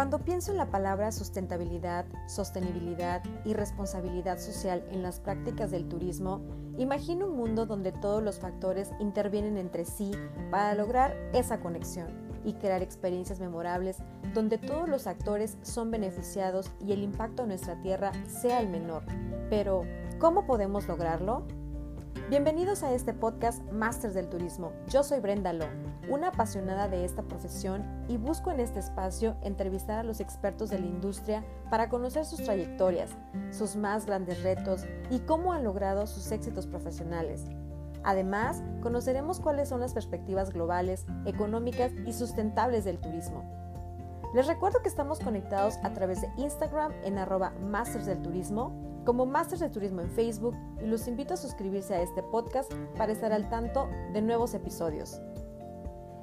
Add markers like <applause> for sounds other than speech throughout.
Cuando pienso en la palabra sustentabilidad, sostenibilidad y responsabilidad social en las prácticas del turismo, imagino un mundo donde todos los factores intervienen entre sí para lograr esa conexión y crear experiencias memorables donde todos los actores son beneficiados y el impacto a nuestra tierra sea el menor. Pero, ¿cómo podemos lograrlo? Bienvenidos a este podcast Masters del Turismo. Yo soy Brenda Lo, una apasionada de esta profesión y busco en este espacio entrevistar a los expertos de la industria para conocer sus trayectorias, sus más grandes retos y cómo han logrado sus éxitos profesionales. Además, conoceremos cuáles son las perspectivas globales, económicas y sustentables del turismo. Les recuerdo que estamos conectados a través de Instagram en arroba Masters del Turismo como Masters de Turismo en Facebook los invito a suscribirse a este podcast para estar al tanto de nuevos episodios.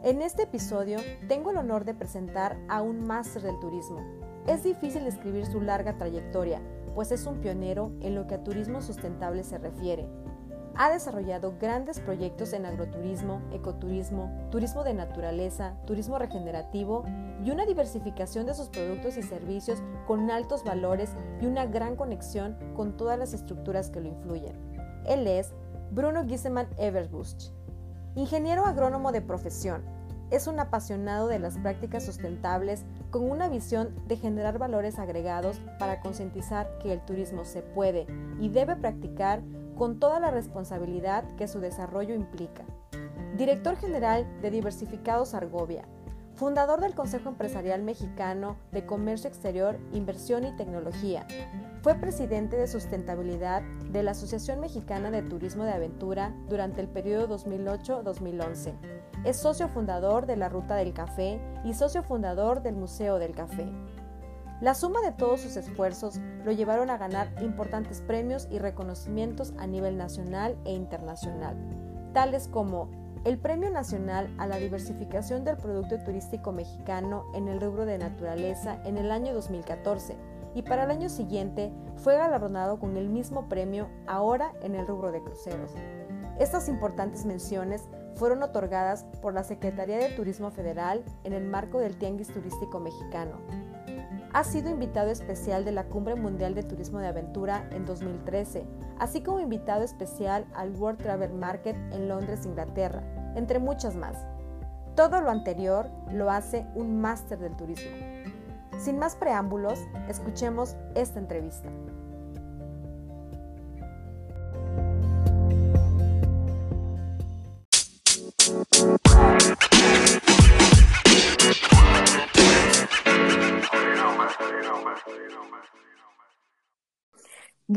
En este episodio tengo el honor de presentar a un máster del turismo. Es difícil describir su larga trayectoria, pues es un pionero en lo que a turismo sustentable se refiere ha desarrollado grandes proyectos en agroturismo, ecoturismo, turismo de naturaleza, turismo regenerativo y una diversificación de sus productos y servicios con altos valores y una gran conexión con todas las estructuras que lo influyen. Él es Bruno Gissemann Everbusch, ingeniero agrónomo de profesión. Es un apasionado de las prácticas sustentables con una visión de generar valores agregados para concientizar que el turismo se puede y debe practicar con toda la responsabilidad que su desarrollo implica. Director General de Diversificados Argovia, fundador del Consejo Empresarial Mexicano de Comercio Exterior, Inversión y Tecnología. Fue presidente de sustentabilidad de la Asociación Mexicana de Turismo de Aventura durante el periodo 2008-2011. Es socio fundador de la Ruta del Café y socio fundador del Museo del Café. La suma de todos sus esfuerzos lo llevaron a ganar importantes premios y reconocimientos a nivel nacional e internacional, tales como el Premio Nacional a la Diversificación del Producto Turístico Mexicano en el rubro de naturaleza en el año 2014 y para el año siguiente fue galardonado con el mismo premio ahora en el rubro de cruceros. Estas importantes menciones fueron otorgadas por la Secretaría de Turismo Federal en el marco del Tianguis Turístico Mexicano, ha sido invitado especial de la Cumbre Mundial de Turismo de Aventura en 2013, así como invitado especial al World Travel Market en Londres, Inglaterra, entre muchas más. Todo lo anterior lo hace un máster del turismo. Sin más preámbulos, escuchemos esta entrevista.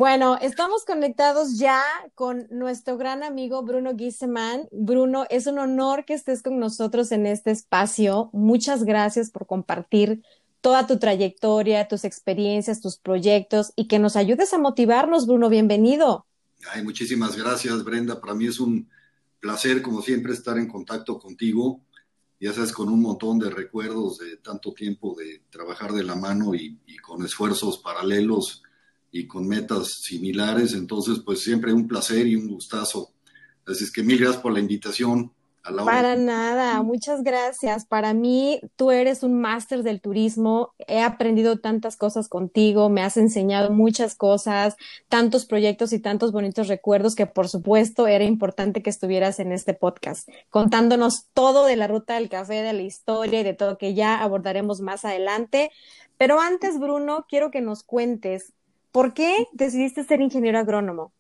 Bueno, estamos conectados ya con nuestro gran amigo Bruno Gissemann. Bruno, es un honor que estés con nosotros en este espacio. Muchas gracias por compartir toda tu trayectoria, tus experiencias, tus proyectos y que nos ayudes a motivarnos, Bruno. Bienvenido. Ay, muchísimas gracias, Brenda. Para mí es un placer, como siempre, estar en contacto contigo. Ya sabes, con un montón de recuerdos de tanto tiempo de trabajar de la mano y con esfuerzos paralelos y con metas similares. Entonces, pues siempre un placer y un gustazo. Así es que mil gracias por la invitación. A la Para nada, muchas gracias. Para mí, tú eres un máster del turismo. He aprendido tantas cosas contigo, me has enseñado muchas cosas, tantos proyectos y tantos bonitos recuerdos que, por supuesto, era importante que estuvieras en este podcast, contándonos todo de la ruta del café, de la historia y de todo que ya abordaremos más adelante. Pero antes, Bruno, quiero que nos cuentes ¿Por qué decidiste ser ingeniero agrónomo?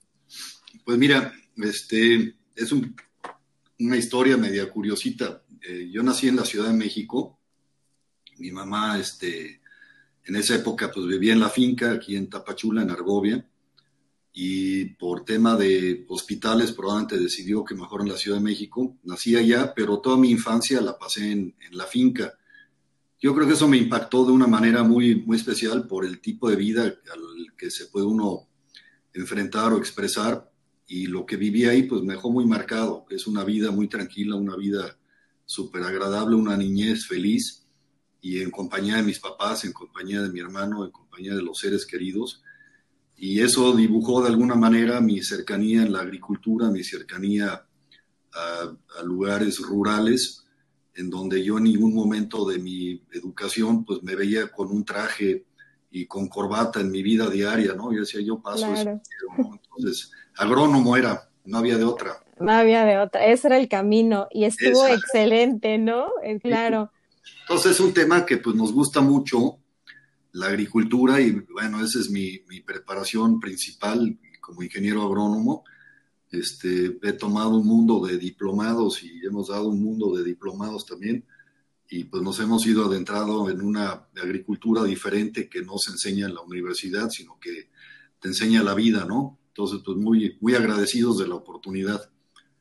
Pues mira, este, es una historia media curiosita. Eh, yo nací en la Ciudad de México. Mi mamá, este, en esa época, pues vivía en la finca, aquí en Tapachula, en Argovia. Y por tema de hospitales, probablemente decidió que mejor en la Ciudad de México. Nací allá, pero toda mi infancia la pasé en, en la finca. Yo creo que eso me impactó de una manera muy, muy especial por el tipo de vida al que se puede uno enfrentar o expresar y lo que viví ahí pues me dejó muy marcado. Es una vida muy tranquila, una vida súper agradable, una niñez feliz y en compañía de mis papás, en compañía de mi hermano, en compañía de los seres queridos. Y eso dibujó de alguna manera mi cercanía en la agricultura, mi cercanía a, a lugares rurales en donde yo en ningún momento de mi educación pues me veía con un traje y con corbata en mi vida diaria, ¿no? Yo decía, yo paso eso. <laughs> Entonces, agrónomo era, no había de otra. No había de otra, ese era el camino y estuvo excelente, ¿no? Eh, claro. Entonces es un tema que pues nos gusta mucho, la agricultura y bueno, esa es mi, mi preparación principal como ingeniero agrónomo. Este, he tomado un mundo de diplomados y hemos dado un mundo de diplomados también y pues nos hemos ido adentrado en una agricultura diferente que no se enseña en la universidad, sino que te enseña la vida, ¿no? Entonces, pues muy, muy agradecidos de la oportunidad.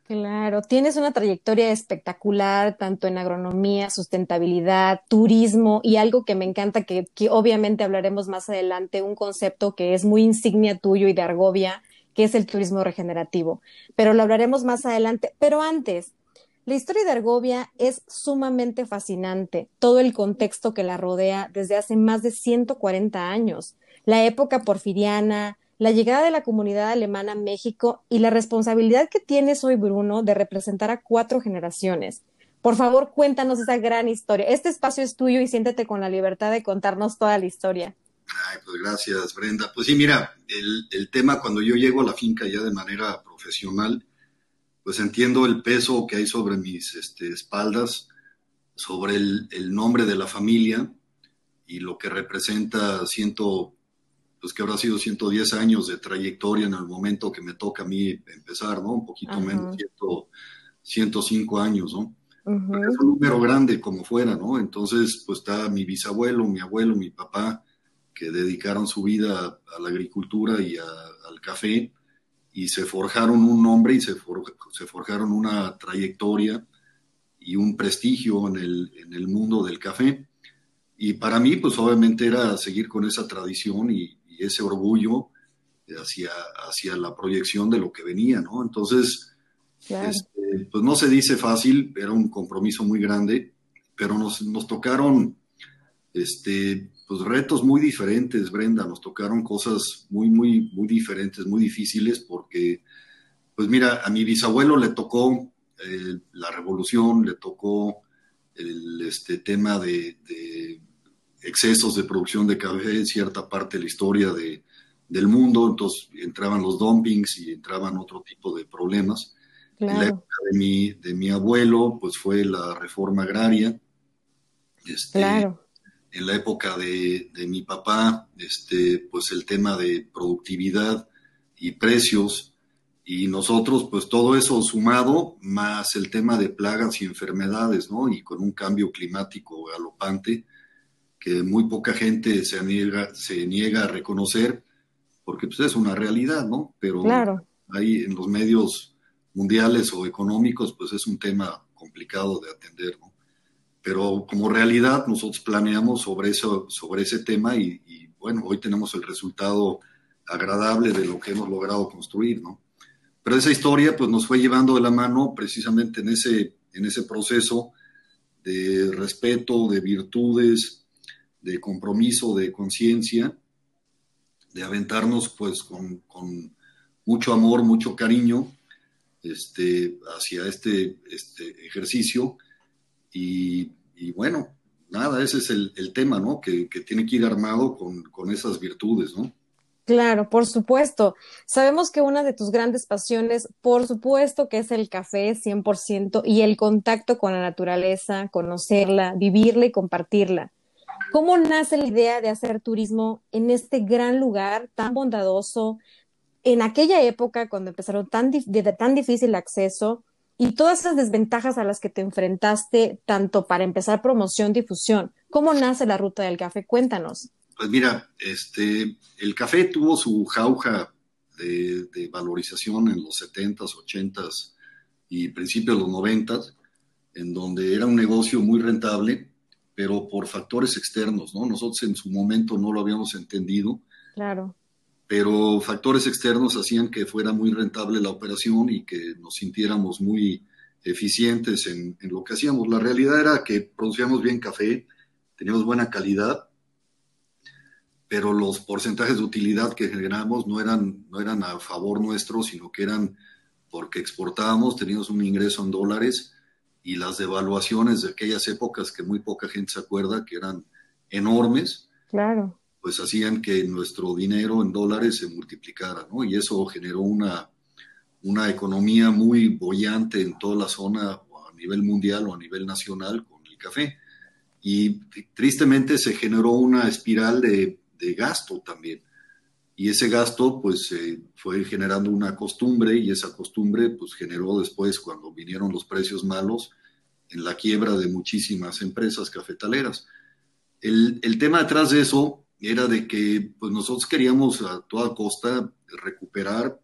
Claro, tienes una trayectoria espectacular, tanto en agronomía, sustentabilidad, turismo y algo que me encanta, que, que obviamente hablaremos más adelante, un concepto que es muy insignia tuyo y de Argovia, que es el turismo regenerativo. Pero lo hablaremos más adelante. Pero antes, la historia de Argovia es sumamente fascinante, todo el contexto que la rodea desde hace más de 140 años, la época porfiriana, la llegada de la comunidad alemana a México y la responsabilidad que tienes hoy, Bruno, de representar a cuatro generaciones. Por favor, cuéntanos esa gran historia. Este espacio es tuyo y siéntete con la libertad de contarnos toda la historia. Ay, pues gracias, Brenda. Pues sí, mira, el, el tema cuando yo llego a la finca ya de manera profesional, pues entiendo el peso que hay sobre mis este, espaldas, sobre el, nombre de la familia y lo que representa ciento, pues que habrá sido 110 años de trayectoria en el momento que me toca a mí empezar, ¿no? Un poquito menos, 105 años, ¿no? Es un número grande como fuera, ¿no? Entonces, pues está mi bisabuelo, mi abuelo, mi papá, que dedicaron su vida a, la agricultura y al café y se forjaron un nombre y se, se forjaron una trayectoria y un prestigio en el, en el, mundo del café. Y para mí, pues obviamente era seguir con esa tradición y, ese orgullo hacia, hacia la proyección de lo que venía, ¿no? Entonces, este, pues no se dice fácil, era un compromiso muy grande, pero nos, nos tocaron este, pues retos muy diferentes, Brenda, nos tocaron cosas muy, muy, muy diferentes, muy difíciles, porque, pues mira, a mi bisabuelo le tocó eh, la revolución, le tocó el este, tema de, excesos de producción de café en cierta parte de la historia de, del mundo, entonces entraban los dumpings y entraban otro tipo de problemas. En la época de mi, de mi abuelo, pues fue la reforma agraria. Este, claro en la época de, mi papá, este, pues el tema de productividad y precios, y nosotros, pues todo eso sumado, más el tema de plagas y enfermedades, ¿no? Y con un cambio climático galopante que muy poca gente se niega, se niega a reconocer, porque pues es una realidad, ¿no? Pero ahí en los medios mundiales o económicos, pues es un tema complicado de atender, ¿no? Pero como realidad nosotros planeamos sobre, eso, sobre ese tema y, bueno, hoy tenemos el resultado agradable de lo que hemos logrado construir, ¿no? Pero esa historia pues nos fue llevando de la mano precisamente en ese, en ese proceso de respeto, de virtudes, de compromiso, de conciencia, de aventarnos pues con, con, mucho amor, mucho cariño este, hacia este, este ejercicio y, bueno, nada, ese es el, tema, ¿no? Que, tiene que ir armado con, con, esas virtudes, ¿no? Claro, por supuesto. Sabemos que una de tus grandes pasiones, por supuesto, que es el café 100% y el contacto con la naturaleza, conocerla, vivirla y compartirla. ¿Cómo nace la idea de hacer turismo en este gran lugar tan bondadoso, en aquella época cuando empezaron tan, de tan difícil acceso? Y todas esas desventajas a las que te enfrentaste, tanto para empezar promoción, difusión. ¿Cómo nace la ruta del café? Cuéntanos. Pues mira, este, el café tuvo su jauja de, valorización en los 70s, 80s y principios de los 90s, en donde era un negocio muy rentable, pero por factores externos, ¿no? Nosotros en su momento no lo habíamos entendido. Claro pero factores externos hacían que fuera muy rentable la operación y que nos sintiéramos muy eficientes en, lo que hacíamos. La realidad era que producíamos bien café, teníamos buena calidad, pero los porcentajes de utilidad que generamos no eran, no eran a favor nuestro, sino que eran porque exportábamos, teníamos un ingreso en dólares y las devaluaciones de aquellas épocas que muy poca gente se acuerda, que eran enormes, claro. Pues hacían que nuestro dinero en dólares se multiplicara, ¿no? Y eso generó una, una economía muy bollante en toda la zona, a nivel mundial o a nivel nacional, con el café. Y tristemente se generó una espiral de, de gasto también. Y ese gasto pues eh, fue generando una costumbre y esa costumbre pues generó después cuando vinieron los precios malos en la quiebra de muchísimas empresas cafetaleras. El, el tema detrás de eso era de que pues nosotros queríamos a toda costa recuperar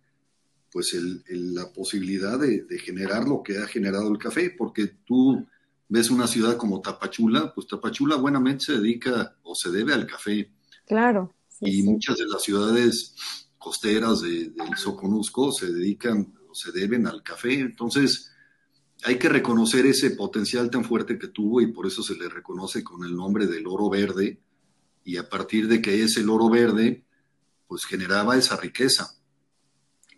pues el, la posibilidad de, de, generar lo que ha generado el café, porque tú ves una ciudad como Tapachula, pues Tapachula buenamente se dedica o se debe al café. Claro. Sí, y sí. muchas de las ciudades costeras de, del Soconusco se dedican o se deben al café. Entonces, hay que reconocer ese potencial tan fuerte que tuvo y por eso se le reconoce con el nombre del oro verde. Y a partir de que es el oro verde, pues generaba esa riqueza.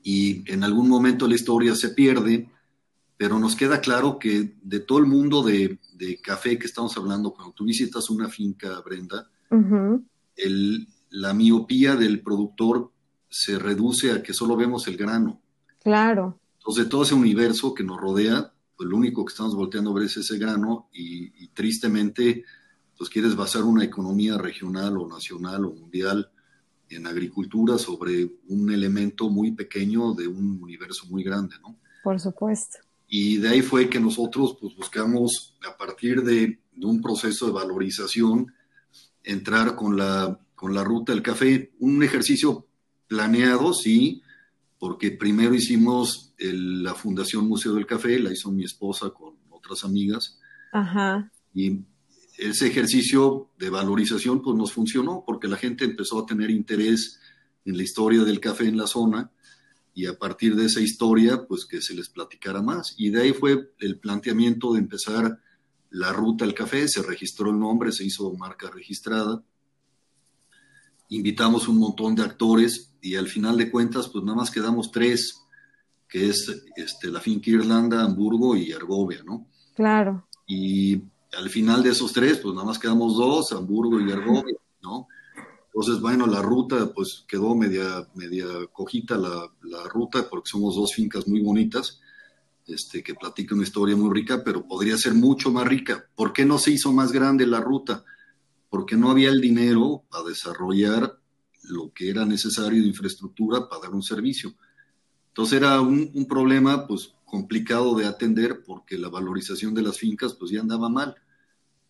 Y en algún momento la historia se pierde, pero nos queda claro que de todo el mundo de, de café que estamos hablando, cuando tú visitas una finca, Brenda, uh -huh. el, la miopía del productor se reduce a que solo vemos el grano. Claro. Entonces, de todo ese universo que nos rodea, pues lo único que estamos volteando a ver es ese grano y, y tristemente, pues quieres basar una economía regional o nacional o mundial en agricultura sobre un elemento muy pequeño de un universo muy grande, ¿no? Por supuesto. Y de ahí fue que nosotros pues buscamos, a partir de, de un proceso de valorización, entrar con la, con la ruta del café, un ejercicio planeado, sí, porque primero hicimos el, la Fundación Museo del Café, la hizo mi esposa con otras amigas. Ajá. Y ese ejercicio de valorización pues nos funcionó porque la gente empezó a tener interés en la historia del café en la zona y a partir de esa historia pues que se les platicara más y de ahí fue el planteamiento de empezar la ruta al café, se registró el nombre, se hizo marca registrada, invitamos un montón de actores y al final de cuentas pues nada más quedamos tres, que es este, la finca Irlanda, Hamburgo y Argovia, ¿no? Claro. Y al final de esos tres, pues nada más quedamos dos, Hamburgo y Argovia, ¿no? Entonces, bueno, la ruta, pues quedó media, media cojita la, la ruta, porque somos dos fincas muy bonitas, este, que platican una historia muy rica, pero podría ser mucho más rica. ¿Por qué no se hizo más grande la ruta? Porque no había el dinero para desarrollar lo que era necesario de infraestructura para dar un servicio. Entonces era un, un problema, pues, complicado de atender porque la valorización de las fincas pues ya andaba mal.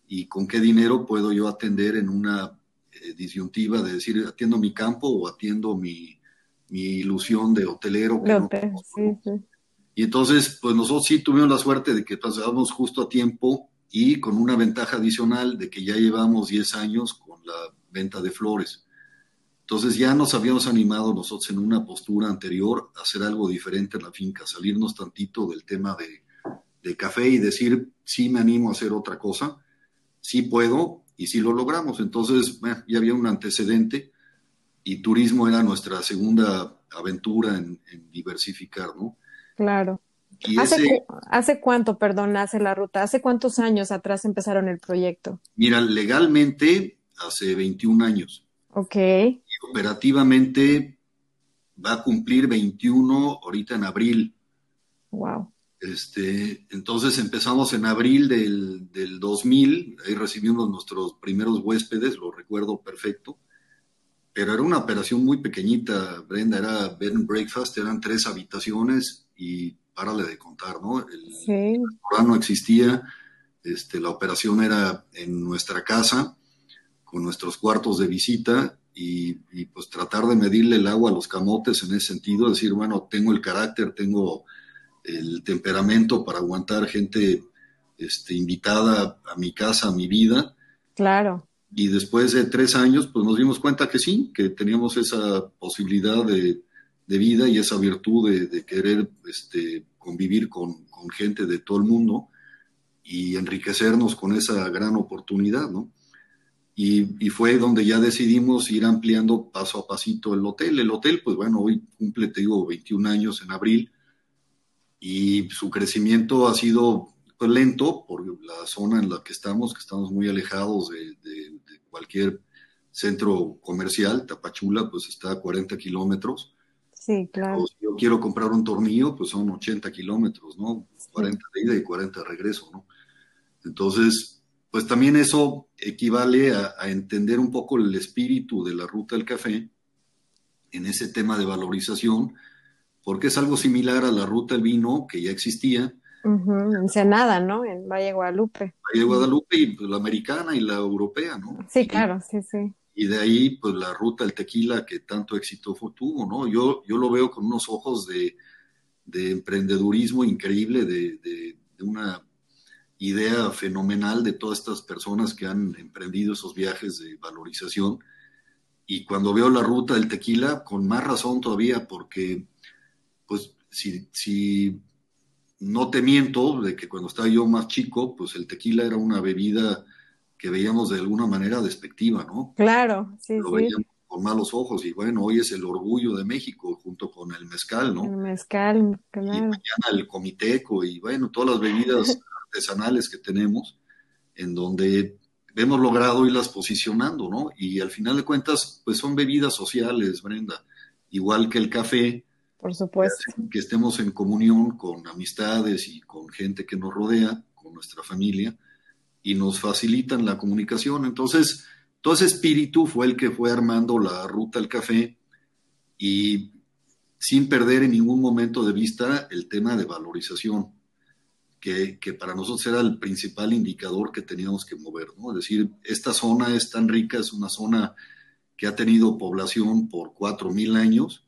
¿Y con qué dinero puedo yo atender en una eh, disyuntiva de decir atiendo mi campo o atiendo mi, mi ilusión de hotelero? Que no, no sí, sí. Y entonces pues nosotros sí tuvimos la suerte de que pasábamos justo a tiempo y con una ventaja adicional de que ya llevamos 10 años con la venta de flores. Entonces ya nos habíamos animado nosotros en una postura anterior a hacer algo diferente en la finca, salirnos tantito del tema de, de, café y decir, sí me animo a hacer otra cosa, sí puedo y sí lo logramos. Entonces bueno, ya había un antecedente y turismo era nuestra segunda aventura en, en diversificar, ¿no? Claro. Y ¿Hace, ese, ¿Hace cuánto, perdón, hace la ruta? ¿Hace cuántos años atrás empezaron el proyecto? Mira, legalmente hace 21 años. Ok operativamente va a cumplir 21 ahorita en abril. Wow. Este, entonces empezamos en abril del, del 2000, ahí recibimos nuestros primeros huéspedes, lo recuerdo perfecto, pero era una operación muy pequeñita, Brenda, era bed and breakfast, eran tres habitaciones y párale de contar, ¿no? El sí. no existía, este, la operación era en nuestra casa, con nuestros cuartos de visita y, y, pues tratar de medirle el agua a los camotes en ese sentido, decir, bueno, tengo el carácter, tengo el temperamento para aguantar gente este, invitada a mi casa, a mi vida. Claro. Y después de tres años, pues nos dimos cuenta que sí, que teníamos esa posibilidad de, de vida y esa virtud de, de querer este, convivir con, con gente de todo el mundo y enriquecernos con esa gran oportunidad, ¿no? Y, y, fue donde ya decidimos ir ampliando paso a pasito el hotel. El hotel, pues bueno, hoy cumple, te digo, 21 años en abril y su crecimiento ha sido pues, lento por la zona en la que estamos, que estamos muy alejados de, cualquier centro comercial. Tapachula, pues está a 40 kilómetros. Sí, claro. si yo quiero comprar un tornillo, pues son 80 kilómetros, ¿no? 40 de ida y 40 de regreso, ¿no? Entonces, pues también eso equivale a, a, entender un poco el espíritu de la ruta del café en ese tema de valorización, porque es algo similar a la ruta del vino que ya existía, en Ensenada, ¿no? En Valle Guadalupe. Valle Guadalupe y pues, la americana y la europea, ¿no? Sí, claro, sí, sí. Y de ahí, pues la ruta del tequila que tanto éxito tuvo, ¿no? Yo, yo lo veo con unos ojos de, de emprendedurismo increíble, de, de, una idea fenomenal de todas estas personas que han emprendido esos viajes de valorización. Y cuando veo la ruta del tequila, con más razón todavía, porque, pues, si, si no te miento de que cuando estaba yo más chico, pues el tequila era una bebida que veíamos de alguna manera despectiva, ¿no? Claro, sí. Lo veíamos con malos ojos y bueno, hoy es el orgullo de México junto con el mezcal, ¿no? El mezcal, claro. Y mañana el comiteco y bueno, todas las bebidas <laughs> artesanales que tenemos en donde hemos logrado irlas posicionando, ¿no? Y al final de cuentas, pues son bebidas sociales, Brenda, igual que el café, por supuesto. Que estemos en comunión con amistades y con gente que nos rodea, con nuestra familia, y nos facilitan la comunicación. Entonces, todo ese espíritu fue el que fue armando la ruta al café y sin perder en ningún momento de vista el tema de valorización, que, para nosotros era el principal indicador que teníamos que mover, ¿no? Es decir, esta zona es tan rica, es una zona que ha tenido población por cuatro mil años,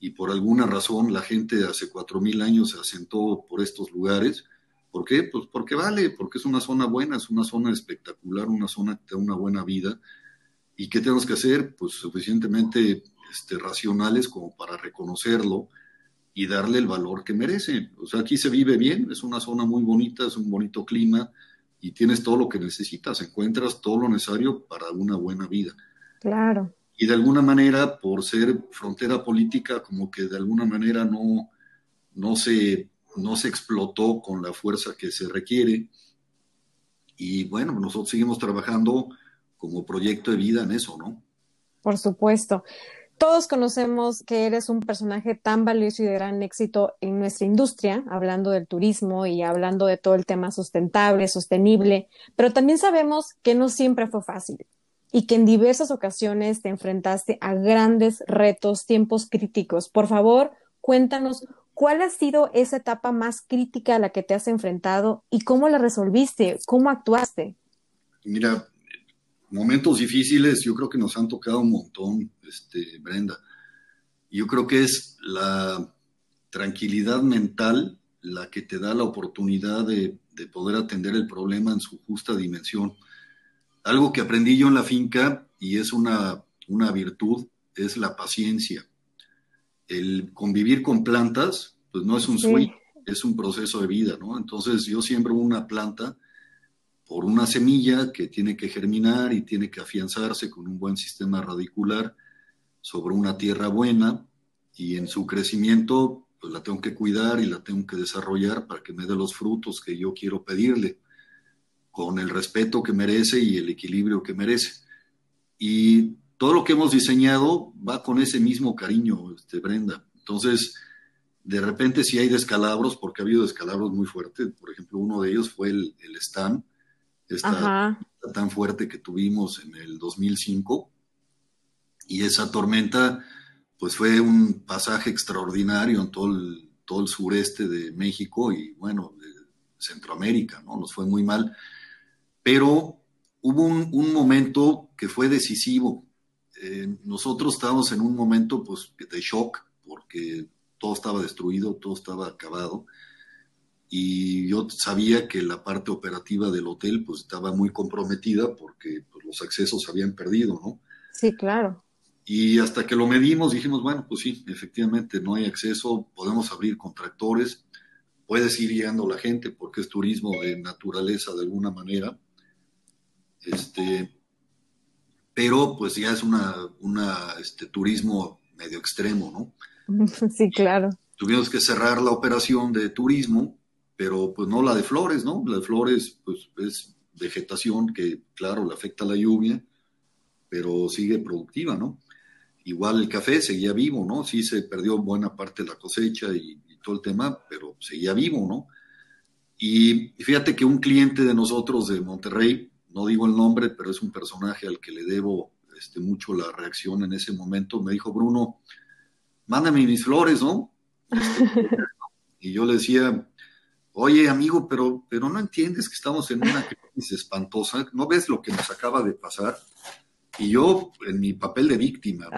y por alguna razón la gente hace cuatro mil años se asentó por estos lugares. ¿Por qué? Pues porque vale, porque es una zona buena, es una zona espectacular, una zona que da una buena vida. ¿Y qué tenemos que hacer? Pues suficientemente este, racionales como para reconocerlo y darle el valor que merece. O sea, aquí se vive bien, es una zona muy bonita, es un bonito clima y tienes todo lo que necesitas, encuentras todo lo necesario para una buena vida. Claro y de alguna manera, por ser frontera política, como que de alguna manera no, no, se, no se explotó con la fuerza que se requiere. Y bueno, nosotros seguimos trabajando como proyecto de vida en eso, ¿no? Por supuesto. Todos conocemos que eres un personaje tan valioso y de gran éxito en nuestra industria, hablando del turismo y hablando de todo el tema sustentable, sostenible, pero también sabemos que no siempre fue fácil y que en diversas ocasiones te enfrentaste a grandes retos, tiempos críticos. Por favor, cuéntanos cuál ha sido esa etapa más crítica a la que te has enfrentado y cómo la resolviste, cómo actuaste. Mira, momentos difíciles yo creo que nos han tocado un montón, este, Brenda. Yo creo que es la tranquilidad mental la que te da la oportunidad de, de poder atender el problema en su justa dimensión algo que aprendí yo en la finca y es una, una virtud, es la paciencia. El convivir con plantas, pues no es un sueño, es un proceso de vida, ¿no? Entonces yo siembro una planta por una semilla que tiene que germinar y tiene que afianzarse con un buen sistema radicular sobre una tierra buena y en su crecimiento pues la tengo que cuidar y la tengo que desarrollar para que me dé los frutos que yo quiero pedirle con el respeto que merece y el equilibrio que merece. Y todo lo que hemos diseñado va con ese mismo cariño, este, Brenda. Entonces, de repente si hay descalabros, porque ha habido descalabros muy fuertes, por ejemplo, uno de ellos fue el, el Stan, esta, tan fuerte que tuvimos en el 2005, y esa tormenta, pues fue un pasaje extraordinario en todo el, todo el sureste de México y, bueno, de Centroamérica, ¿no? Nos fue muy mal pero hubo un, momento que fue decisivo. Eh, nosotros estábamos en un momento pues, de shock porque todo estaba destruido, todo estaba acabado. Y yo sabía que la parte operativa del hotel pues estaba muy comprometida porque pues, los accesos se habían perdido, ¿no? Sí, claro. Y hasta que lo medimos dijimos, bueno, pues sí, efectivamente no hay acceso, podemos abrir contractores, puedes ir guiando a la gente porque es turismo de naturaleza de alguna manera, este, pero pues ya es una, una este, turismo medio extremo, ¿no? <laughs> Sí, claro. Tuvimos que cerrar la operación de turismo pero pues no la de flores, ¿no? La de flores, pues es vegetación que, claro, le afecta la lluvia, pero sigue productiva, ¿no? Igual el café seguía vivo, ¿no? Sí se perdió buena parte de la cosecha y, todo el tema, pero seguía vivo, ¿no? Y fíjate que un cliente de nosotros de Monterrey, no digo el nombre, pero es un personaje al que le debo este, mucho la reacción en ese momento, me dijo, Bruno, mándame mis flores, ¿no? <laughs> y yo le decía, oye amigo, pero, pero no entiendes que estamos en una crisis espantosa, ¿no ves lo que nos acaba de pasar? Y yo en mi papel de víctima,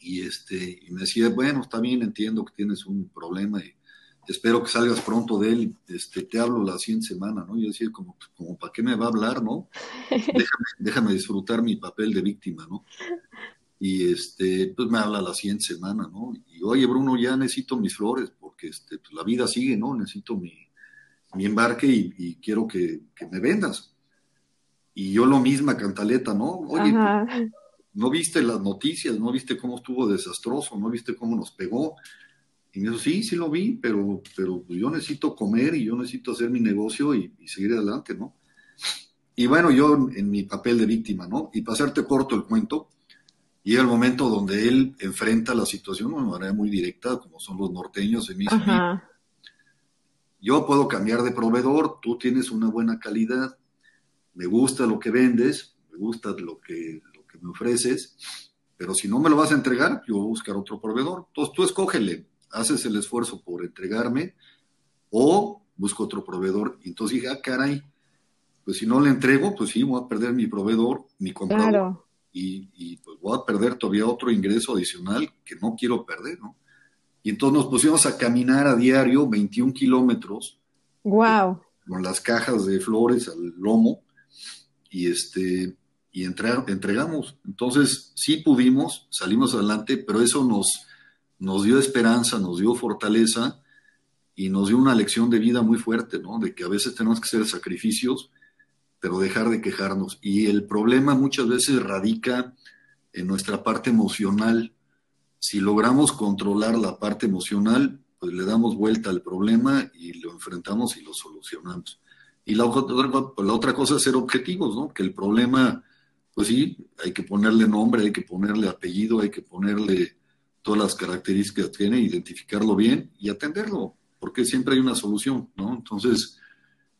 y este, y me decía, bueno, está bien, entiendo que tienes un problema y espero que salgas pronto de él, este, te hablo la siguiente semana, ¿no? Yo decía, como, como ¿para qué me va a hablar, no? Déjame, déjame disfrutar mi papel de víctima, ¿no? Y este, pues me habla la siguiente semana, ¿no? Y oye, Bruno, ya necesito mis flores, porque este, pues, la vida sigue, ¿no? Necesito mi, mi embarque y, quiero que, me vendas. Y yo lo misma, cantaleta, ¿no? Oye, pues, no viste las noticias, no viste cómo estuvo desastroso, no viste cómo nos pegó. Y me dijo, sí, sí lo vi, pero, pero yo necesito comer y yo necesito hacer mi negocio y, y seguir adelante, ¿no? Y bueno, yo en mi papel de víctima, ¿no? Y pasarte corto el cuento, llega el momento donde él enfrenta la situación de una manera muy directa, como son los norteños en mi Yo puedo cambiar de proveedor, tú tienes una buena calidad, me gusta lo que vendes, me gusta lo que, lo que me ofreces, pero si no me lo vas a entregar, yo voy a buscar otro proveedor. Entonces tú escógele, haces el esfuerzo por entregarme o busco otro proveedor. Y entonces dije, ah, caray, pues si no le entrego, pues sí, voy a perder mi proveedor, mi comprador y, pues voy a perder todavía otro ingreso adicional que no quiero perder, ¿no? Y entonces nos pusimos a caminar a diario 21 kilómetros. ¡Wow! Con las cajas de flores al lomo y este y entregamos. Entonces sí pudimos, salimos adelante, pero eso nos, nos dio esperanza, nos dio fortaleza y nos dio una lección de vida muy fuerte, ¿no? De que a veces tenemos que hacer sacrificios pero dejar de quejarnos. Y el problema muchas veces radica en nuestra parte emocional. Si logramos controlar la parte emocional, pues le damos vuelta al problema y lo enfrentamos y lo solucionamos. Y la otra, la otra cosa es ser objetivos, ¿no? Que el problema, pues sí, hay que ponerle nombre, hay que ponerle apellido, hay que ponerle todas las características que tiene, identificarlo bien y atenderlo, porque siempre hay una solución, ¿no? Entonces,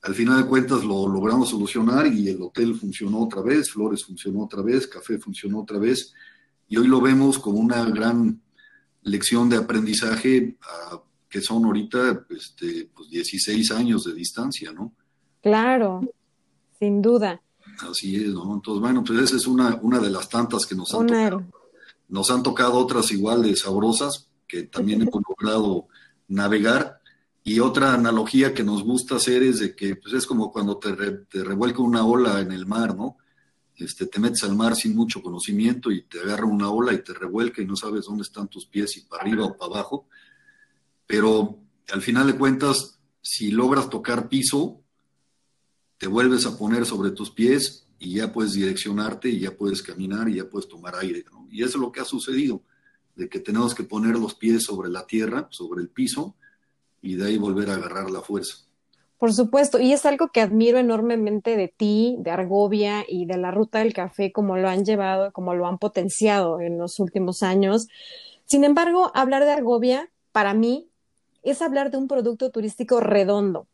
al final de cuentas lo logramos solucionar y el hotel funcionó otra vez, Flores funcionó otra vez, Café funcionó otra vez y hoy lo vemos como una gran lección de aprendizaje que son ahorita este, pues 16 años de distancia, ¿no? Claro, sin duda. Así es, ¿no? Entonces, bueno, pues esa es una, una de las tantas que nos han tocado. Nos han tocado otras igual de sabrosas que también hemos logrado navegar y otra analogía que nos gusta hacer es de que pues es como cuando te, te revuelca una ola en el mar, ¿no? Este, te metes al mar sin mucho conocimiento y te agarra una ola y te revuelca y no sabes dónde están tus pies, si para arriba o para abajo. Pero al final de cuentas, si logras tocar piso, te vuelves a poner sobre tus pies y ya puedes direccionarte y ya puedes caminar y ya puedes tomar aire. ¿no? Y eso es lo que ha sucedido, de que tenemos que poner los pies sobre la tierra, sobre el piso, y de ahí volver a agarrar la fuerza. Por supuesto, y es algo que admiro enormemente de ti, de Argovia y de la Ruta del Café, como lo han llevado, como lo han potenciado en los últimos años. Sin embargo, hablar de Argovia, para mí, es hablar de un producto turístico redondo,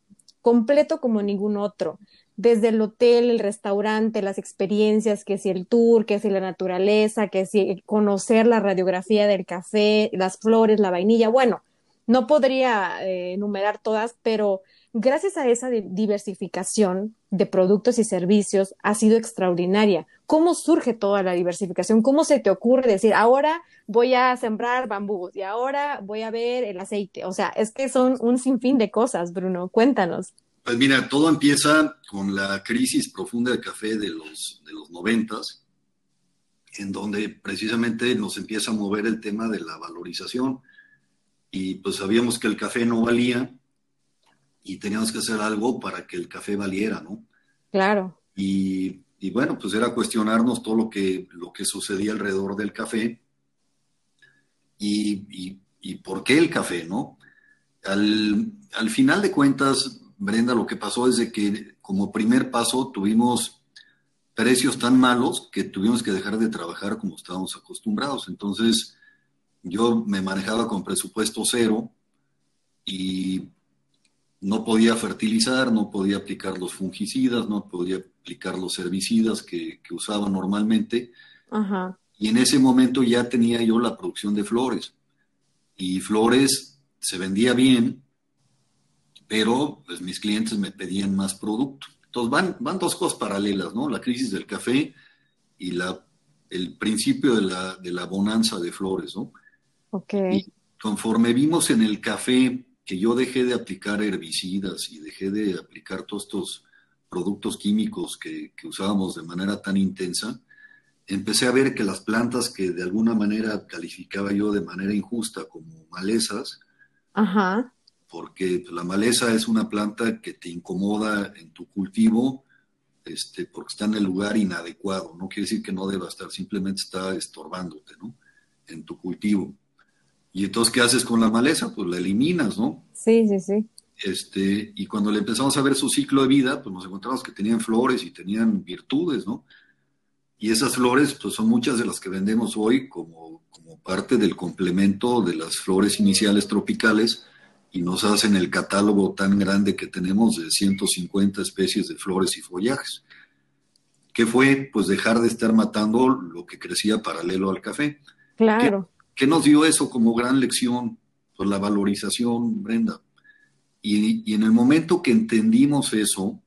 completo como ningún otro. Desde el hotel, el restaurante, las experiencias, que si el tour, que si la naturaleza, que si conocer la radiografía del café, las flores, la vainilla, bueno, no podría eh, enumerar todas, pero gracias a esa diversificación de productos y servicios ha sido extraordinaria. ¿Cómo surge toda la diversificación? ¿Cómo se te ocurre decir, ahora voy a sembrar bambús y ahora voy a ver el aceite? O sea, es que son un sinfín de cosas, Bruno. Cuéntanos. Pues mira, todo empieza con la crisis profunda del café de los, de los noventas, en donde precisamente nos empieza a mover el tema de la valorización y pues sabíamos que el café no valía y teníamos que hacer algo para que el café valiera, ¿no? Claro. Y, bueno, pues era cuestionarnos todo lo que, lo que sucedía alrededor del café y, y, por qué el café, ¿no? al, al final de cuentas, Brenda, lo que pasó es de que como primer paso tuvimos precios tan malos que tuvimos que dejar de trabajar como estábamos acostumbrados. Entonces, yo me manejaba con presupuesto cero y no podía fertilizar, no podía aplicar los fungicidas, no podía aplicar los herbicidas que, que usaba normalmente. Y en ese momento ya tenía yo la producción de flores. Y flores se vendía bien, pero pues, mis clientes me pedían más producto. Entonces van, van dos cosas paralelas, ¿no? La crisis del café y la, el principio de la, de la bonanza de flores, ¿no? Ok. Y conforme vimos en el café que yo dejé de aplicar herbicidas y dejé de aplicar todos estos productos químicos que, que usábamos de manera tan intensa, empecé a ver que las plantas que de alguna manera calificaba yo de manera injusta como malezas, Ajá. porque la maleza es una planta que te incomoda en tu cultivo este, porque está en el lugar inadecuado. No quiere decir que no deba estar, simplemente está estorbándote ¿no? en tu cultivo. Y entonces, ¿qué haces con la maleza? Pues la eliminas, ¿no? Sí, sí, sí. Este, y cuando le empezamos a ver su ciclo de vida, pues nos encontramos que tenían flores y tenían virtudes, ¿no? Y esas flores, pues son muchas de las que vendemos hoy como, como parte del complemento de las flores iniciales tropicales y nos hacen el catálogo tan grande que tenemos de 150 especies de flores y follajes. ¿Qué fue? Pues dejar de estar matando lo que crecía paralelo al café. Claro. ¿Qué, nos dio eso como gran lección? Pues la valorización, Brenda. Y, en el momento que entendimos eso,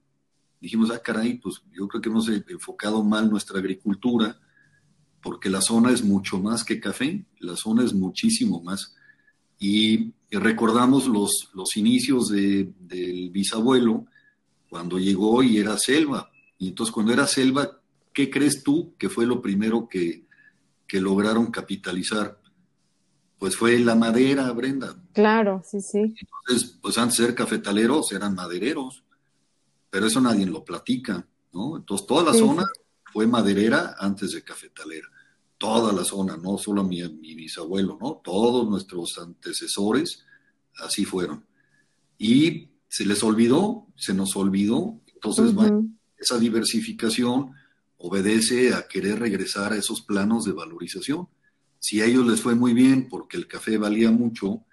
dijimos, ah, caray, pues yo creo que hemos enfocado mal nuestra agricultura, porque la zona es mucho más que café, la zona es muchísimo más. Y, y recordamos los, los inicios de, del bisabuelo, cuando llegó y era selva. Y entonces cuando era selva, ¿qué crees tú que fue lo primero que, que lograron capitalizar? Pues fue la madera, Brenda. Claro, sí, sí. Entonces, pues antes de ser cafetaleros eran madereros pero eso nadie lo platica, ¿no? Entonces, toda la Sí. zona fue maderera antes de cafetalera. Toda la zona, no solo mi, mi bisabuelo, ¿no? Todos nuestros antecesores así fueron. Y se les olvidó, se nos olvidó. Entonces, esa diversificación obedece a querer regresar a esos planos de valorización. Si a ellos les fue muy bien porque el café valía mucho,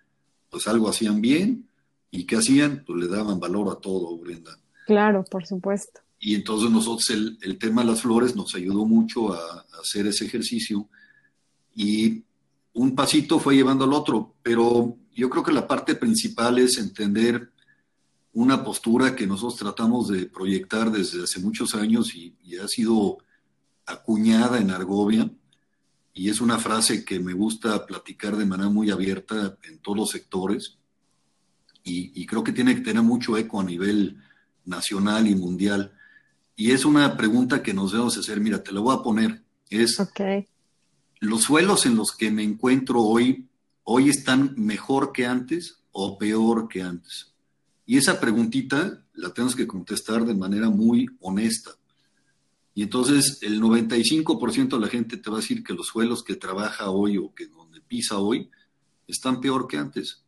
pues algo hacían bien. ¿Y qué hacían? Pues le daban valor a todo, Brenda. Claro, por supuesto. Y entonces nosotros el, el tema de las flores nos ayudó mucho a, a hacer ese ejercicio y un pasito fue llevando al otro, pero yo creo que la parte principal es entender una postura que nosotros tratamos de proyectar desde hace muchos años y, y ha sido acuñada en Argovia y es una frase que me gusta platicar de manera muy abierta en todos los sectores y, y creo que tiene que tener mucho eco a nivel nacional y mundial. Y es una pregunta que nos debemos hacer, mira, te la voy a poner, es, Ok. ¿los suelos en los que me encuentro hoy, hoy están mejor que antes o peor que antes? Y esa preguntita la tenemos que contestar de manera muy honesta. Y entonces el 95% de la gente te va a decir que los suelos que trabaja hoy o que donde pisa hoy están peor que antes.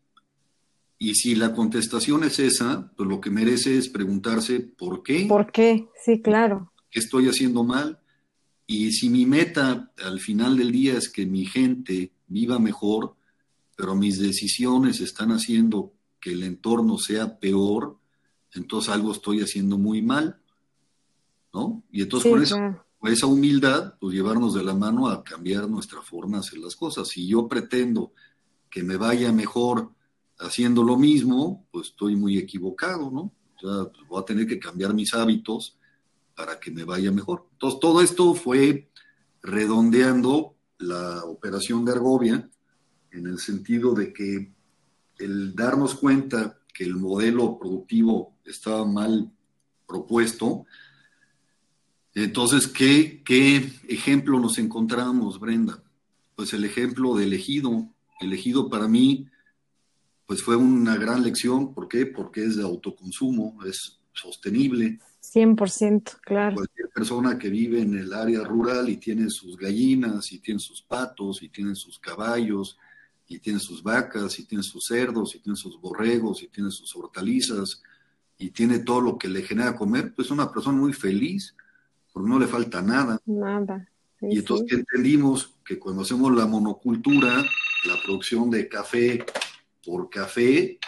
Y si la contestación es esa, pues lo que merece es preguntarse por qué, ¿Por qué? Sí, claro. qué estoy haciendo mal. Y si mi meta al final del día es que mi gente viva mejor, pero mis decisiones están haciendo que el entorno sea peor, entonces algo estoy haciendo muy mal. ¿No? Y entonces Sí, con esa, claro. con esa humildad, pues llevarnos de la mano a cambiar nuestra forma de hacer las cosas. Si yo pretendo que me vaya mejor haciendo lo mismo, pues estoy muy equivocado, ¿no? O sea, pues voy a tener que cambiar mis hábitos para que me vaya mejor. Entonces, todo esto fue redondeando la operación de Argovia en el sentido de que el darnos cuenta que el modelo productivo estaba mal propuesto, entonces, ¿qué, qué ejemplo nos encontramos, Brenda? Pues el ejemplo del ejido. El ejido para mí, pues fue una gran lección. ¿Por qué? Porque es de autoconsumo, es sostenible. 100%, claro. Cualquier persona que vive en el área rural y tiene sus gallinas, y tiene sus patos, y tiene sus caballos, y tiene sus vacas, y tiene sus cerdos, y tiene sus borregos, y tiene sus hortalizas, y tiene todo lo que le genera comer, pues es una persona muy feliz, porque no le falta nada. Nada. y entonces entendimos que cuando hacemos la monocultura, la producción de café por café,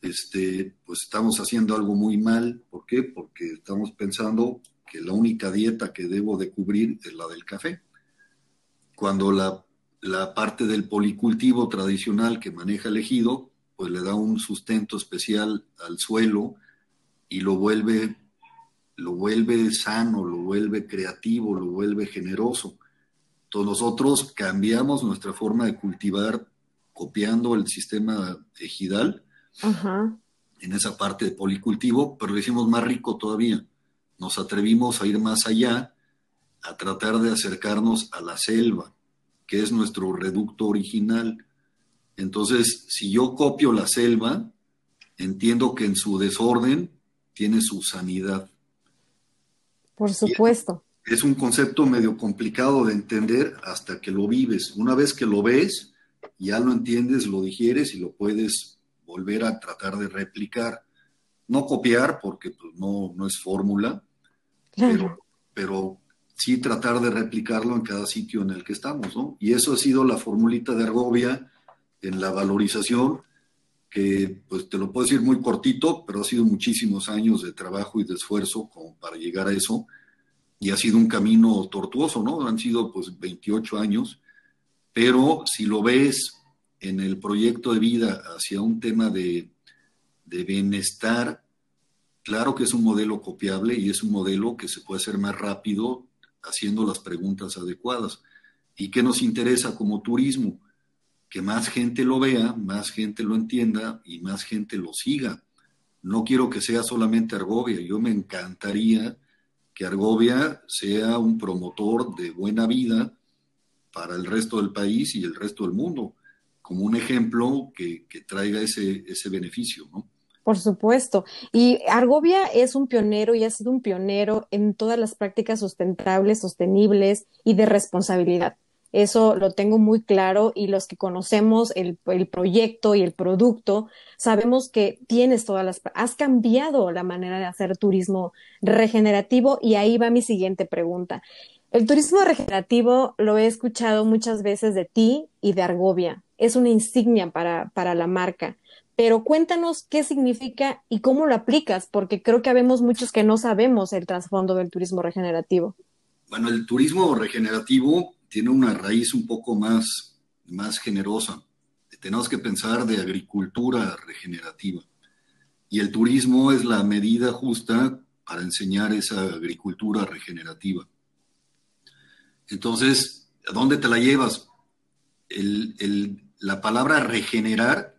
este, pues estamos haciendo algo muy mal. ¿Por qué? Porque estamos pensando que la única dieta que debo de cubrir es la del café. Cuando la, la parte del policultivo tradicional que maneja el ejido, pues le da un sustento especial al suelo y lo vuelve, lo vuelve sano, lo vuelve creativo, lo vuelve generoso. Entonces nosotros cambiamos nuestra forma de cultivar copiando el sistema ejidal en esa parte de policultivo, pero lo hicimos más rico todavía. Nos atrevimos a ir más allá, a tratar de acercarnos a la selva, que es nuestro reducto original. Entonces, si yo copio la selva, entiendo que en su desorden tiene su sanidad. Por supuesto. Es un concepto medio complicado de entender hasta que lo vives. Una vez que lo ves, ya lo entiendes, lo digieres y lo puedes volver a tratar de replicar. No copiar, porque pues, no, no es fórmula, pero, pero sí tratar de replicarlo en cada sitio en el que estamos, ¿no? Y eso ha sido la formulita de Argovia en la valorización, que pues te lo puedo decir muy cortito, pero ha sido muchísimos años de trabajo y de esfuerzo como para llegar a eso, y ha sido un camino tortuoso, ¿no? Han sido pues 28 años, pero si lo ves en el proyecto de vida hacia un tema de, de bienestar, claro que es un modelo copiable y es un modelo que se puede hacer más rápido haciendo las preguntas adecuadas. ¿Y qué nos interesa como turismo? Que más gente lo vea, más gente lo entienda y más gente lo siga. No quiero que sea solamente Argovia, yo me encantaría que Argovia sea un promotor de buena vida para el resto del país y el resto del mundo como un ejemplo que, traiga ese, ese beneficio, ¿no? Por supuesto. Y Argovia es un pionero y ha sido un pionero en todas las prácticas sustentables, sostenibles y de responsabilidad. Eso lo tengo muy claro y los que conocemos el, el, proyecto y el producto sabemos que tienes todas las... Has cambiado la manera de hacer turismo regenerativo y ahí va mi siguiente pregunta. El turismo regenerativo lo he escuchado muchas veces de ti y de Argovia. Es una insignia para, para la marca. Pero cuéntanos qué significa y cómo lo aplicas, porque creo que habemos muchos que no sabemos el trasfondo del turismo regenerativo. Bueno, el turismo regenerativo tiene una raíz un poco más, más generosa. Tenemos que pensar de agricultura regenerativa. Y el turismo es la medida justa para enseñar esa agricultura regenerativa. Entonces, ¿a dónde te la llevas? la palabra regenerar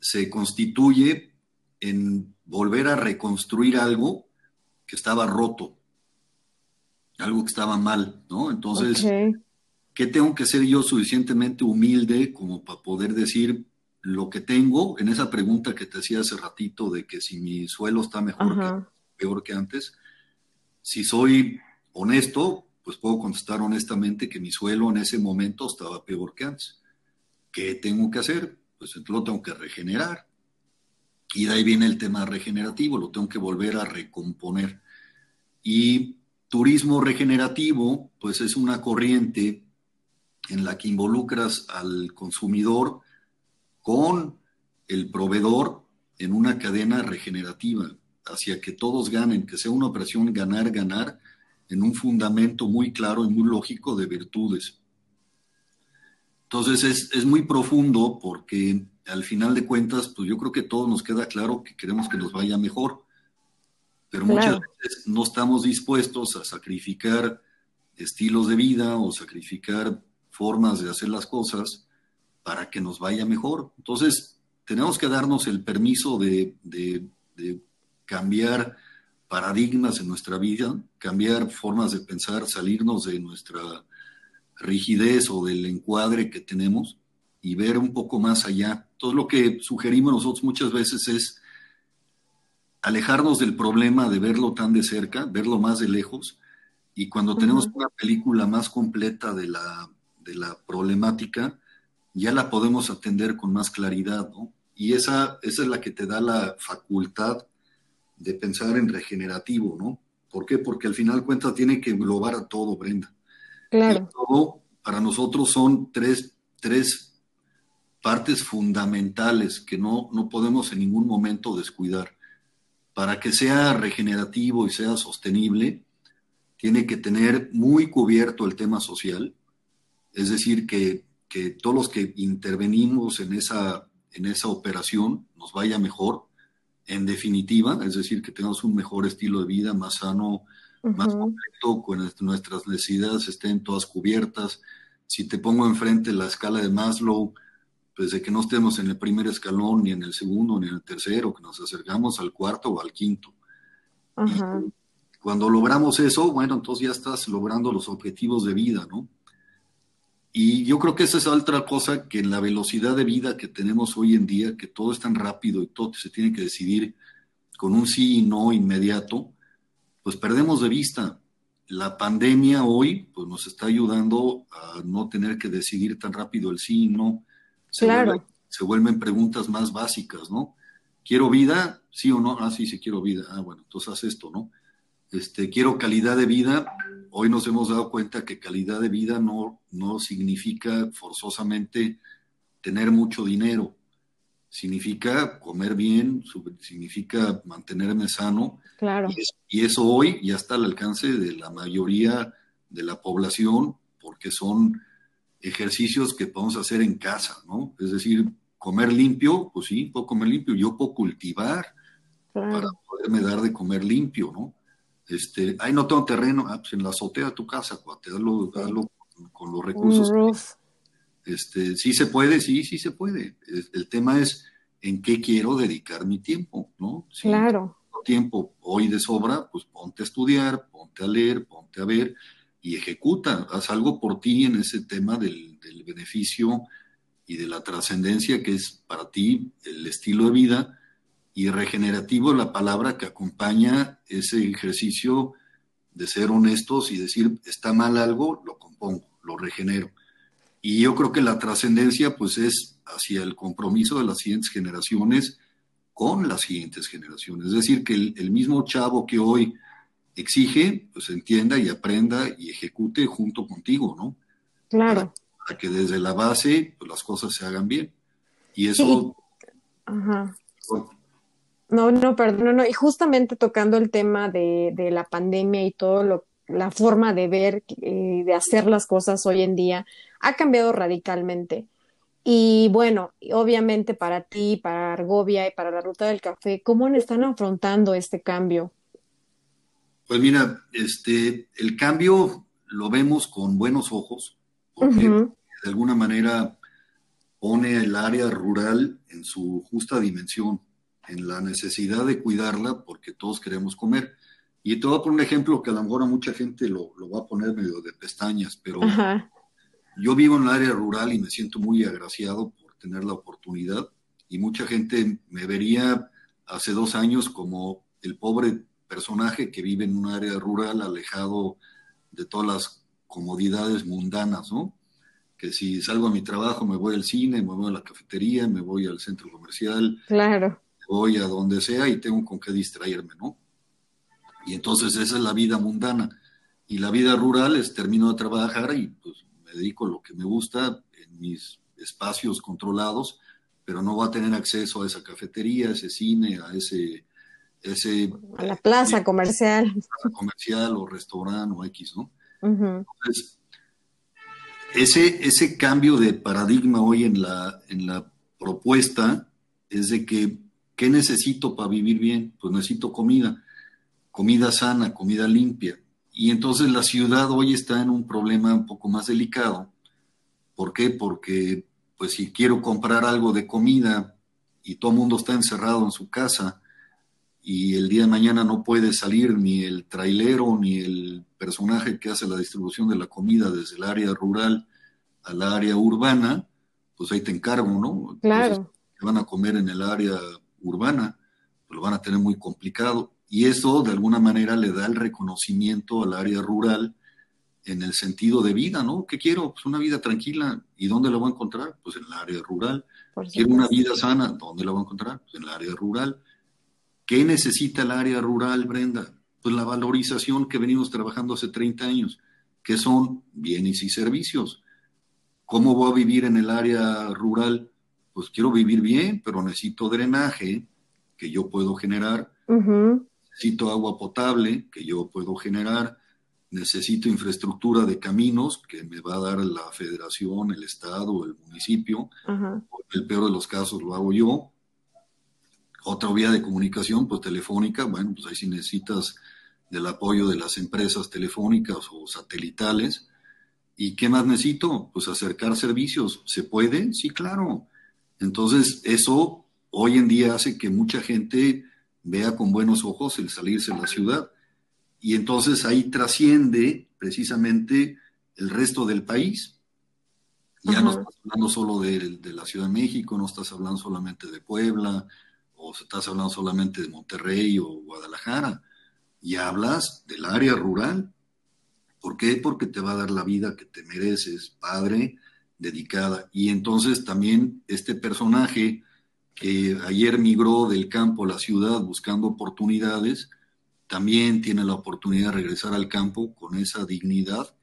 se constituye en volver a reconstruir algo que estaba roto, algo que estaba mal, ¿no? Entonces, ¿qué tengo que ser yo suficientemente humilde como para poder decir lo que tengo en esa pregunta que te hacía hace ratito de que si mi suelo está mejor que peor que antes? Si soy honesto, pues puedo contestar honestamente que mi suelo en ese momento estaba peor que antes. ¿Qué tengo que hacer? Pues entonces lo tengo que regenerar. Y de ahí viene el tema regenerativo, lo tengo que volver a recomponer. Y turismo regenerativo, pues es una corriente en la que involucras al consumidor con el proveedor en una cadena regenerativa, hacia que todos ganen, que sea una operación ganar-ganar en un fundamento muy claro y muy lógico de virtudes. Entonces es, es, muy profundo porque al final de cuentas, pues yo creo que todos nos queda claro que queremos que nos vaya mejor, pero muchas veces no estamos dispuestos a sacrificar estilos de vida o sacrificar formas de hacer las cosas para que nos vaya mejor. Entonces tenemos que darnos el permiso de, de, de cambiar paradigmas en nuestra vida, cambiar formas de pensar, salirnos de nuestra rigidez o del encuadre que tenemos y ver un poco más allá. Todo lo que sugerimos nosotros muchas veces es alejarnos del problema de verlo tan de cerca, verlo más de lejos, y cuando tenemos una película más completa de la, de la problemática, ya la podemos atender con más claridad, ¿no? Y esa, esa es la que te da la facultad de pensar en regenerativo, ¿no? ¿Por qué? Porque al final cuenta tiene que englobar a todo, Brenda. Claro. Y todo para nosotros son tres, tres partes fundamentales que no, no podemos en ningún momento descuidar. Para que sea regenerativo y sea sostenible, tiene que tener muy cubierto el tema social, es decir, que, que todos los que intervenimos en esa, en esa operación nos vaya mejor, en definitiva, es decir, que tengamos un mejor estilo de vida, más sano, más completo, con nuestras necesidades estén todas cubiertas. Si te pongo enfrente la escala de Maslow, pues de que no estemos en el primer escalón, ni en el segundo, ni en el tercero, que nos acercamos al cuarto o al quinto. Cuando logramos eso, bueno, entonces ya estás logrando los objetivos de vida, ¿no? Y yo creo que esa es otra cosa que en la velocidad de vida que tenemos hoy en día, que todo es tan rápido y todo se tiene que decidir con un sí y no inmediato, pues perdemos de vista. La pandemia hoy pues nos está ayudando a no tener que decidir tan rápido el sí y no. Se claro. se vuelven preguntas más básicas, ¿no? ¿Quiero vida? ¿Sí o no? Ah, sí, sí quiero vida. Ah, bueno, entonces haz esto, ¿no? Este, quiero calidad de vida. Hoy nos hemos dado cuenta que calidad de vida no, no significa forzosamente tener mucho dinero. Significa comer bien, significa mantenerme sano. Claro. Y, eso hoy ya está al alcance de la mayoría de la población porque son ejercicios que podemos hacer en casa, ¿no? Es decir, comer limpio, pues sí, puedo comer limpio. Yo puedo cultivar para poderme dar de comer limpio, ¿no? Este, ahí no tengo terreno, ah, pues en la azotea de tu casa, cuate, hazlo, con, los recursos. Este, sí se puede, sí, sí se puede. El, tema es en qué quiero dedicar mi tiempo, ¿no? Si claro. tiempo hoy de sobra, pues ponte a estudiar, ponte a leer, ponte a ver y ejecuta, haz algo por ti en ese tema del, beneficio y de la trascendencia que es para ti el estilo de vida y regenerativo la palabra que acompaña ese ejercicio de ser honestos y decir, está mal algo, lo compongo, lo regenero. Y yo creo que la trascendencia pues es hacia el compromiso de las siguientes generaciones con las siguientes generaciones. Es decir, que el, mismo chavo que hoy exige, pues entienda y aprenda y ejecute junto contigo, ¿no? Claro. Para, que desde la base pues, las cosas se hagan bien. Y eso... Ajá. No, no, perdón, no, y justamente tocando el tema de, de la pandemia y todo lo, la forma de ver, eh, de hacer las cosas hoy en día, ha cambiado radicalmente. Y bueno, obviamente para ti, para Argovia y para la Ruta del Café, ¿cómo están afrontando este cambio? Pues mira, este, el cambio lo vemos con buenos ojos, porque de alguna manera pone el área rural en su justa dimensión en la necesidad de cuidarla porque todos queremos comer. Y te voy a poner un ejemplo que a lo mejor a mucha gente lo, lo va a poner medio de pestañas, pero yo vivo en el área rural y me siento muy agraciado por tener la oportunidad y mucha gente me vería hace dos años como el pobre personaje que vive en un área rural alejado de todas las comodidades mundanas, ¿no? Que si salgo a mi trabajo me voy al cine, me voy a la cafetería, me voy al centro comercial. Claro voy a donde sea y tengo con qué distraerme, ¿no? Y entonces esa es la vida mundana. Y la vida rural es termino de trabajar y pues me dedico a lo que me gusta en mis espacios controlados, pero no va a tener acceso a esa cafetería, a ese cine, a ese... ese a la plaza comercial. Comercial o restaurante o X, ¿no? Entonces, ese, ese cambio de paradigma hoy en la, en la propuesta es de que ¿Qué necesito para vivir bien? Pues necesito comida, comida sana, comida limpia. Y entonces la ciudad hoy está en un problema un poco más delicado. ¿Por qué? Porque pues si quiero comprar algo de comida y todo el mundo está encerrado en su casa y el día de mañana no puede salir ni el trailero ni el personaje que hace la distribución de la comida desde el área rural al área urbana, pues ahí te encargo, ¿no? Claro. van a comer en el área urbana, pues lo van a tener muy complicado. Y eso de alguna manera le da el reconocimiento al área rural en el sentido de vida, ¿no? ¿Qué quiero? Pues una vida tranquila. ¿Y dónde la voy a encontrar? Pues en el área rural. Quiero una vida sana. ¿Dónde la voy a encontrar? Pues en el área rural. ¿Qué necesita el área rural, Brenda? Pues la valorización que venimos trabajando hace 30 años, que son bienes y servicios. ¿Cómo voy a vivir en el área rural? Pues quiero vivir bien, pero necesito drenaje que yo puedo generar. Necesito agua potable que yo puedo generar necesito infraestructura de caminos que me va a dar la federación, el estado, el municipio. En el peor de los casos lo hago yo. Otra vía de comunicación, pues telefónica, bueno, pues ahí sí necesitas del apoyo de las empresas telefónicas o satelitales. ¿Y qué más necesito? Pues acercar servicios. ¿Se puede? Sí, claro. Entonces, eso hoy en día hace que mucha gente vea con buenos ojos el salirse de la ciudad y entonces ahí trasciende precisamente el resto del país. Ya no estás hablando solo de, la Ciudad de México, no estás hablando solamente de Puebla, o estás hablando solamente de Monterrey o Guadalajara, y hablas del área rural. ¿Por qué? Porque te va a dar la vida que te mereces, padre, dedicada. Y entonces también este personaje que ayer migró del campo a la ciudad buscando oportunidades, también tiene la oportunidad de regresar al campo con esa dignidad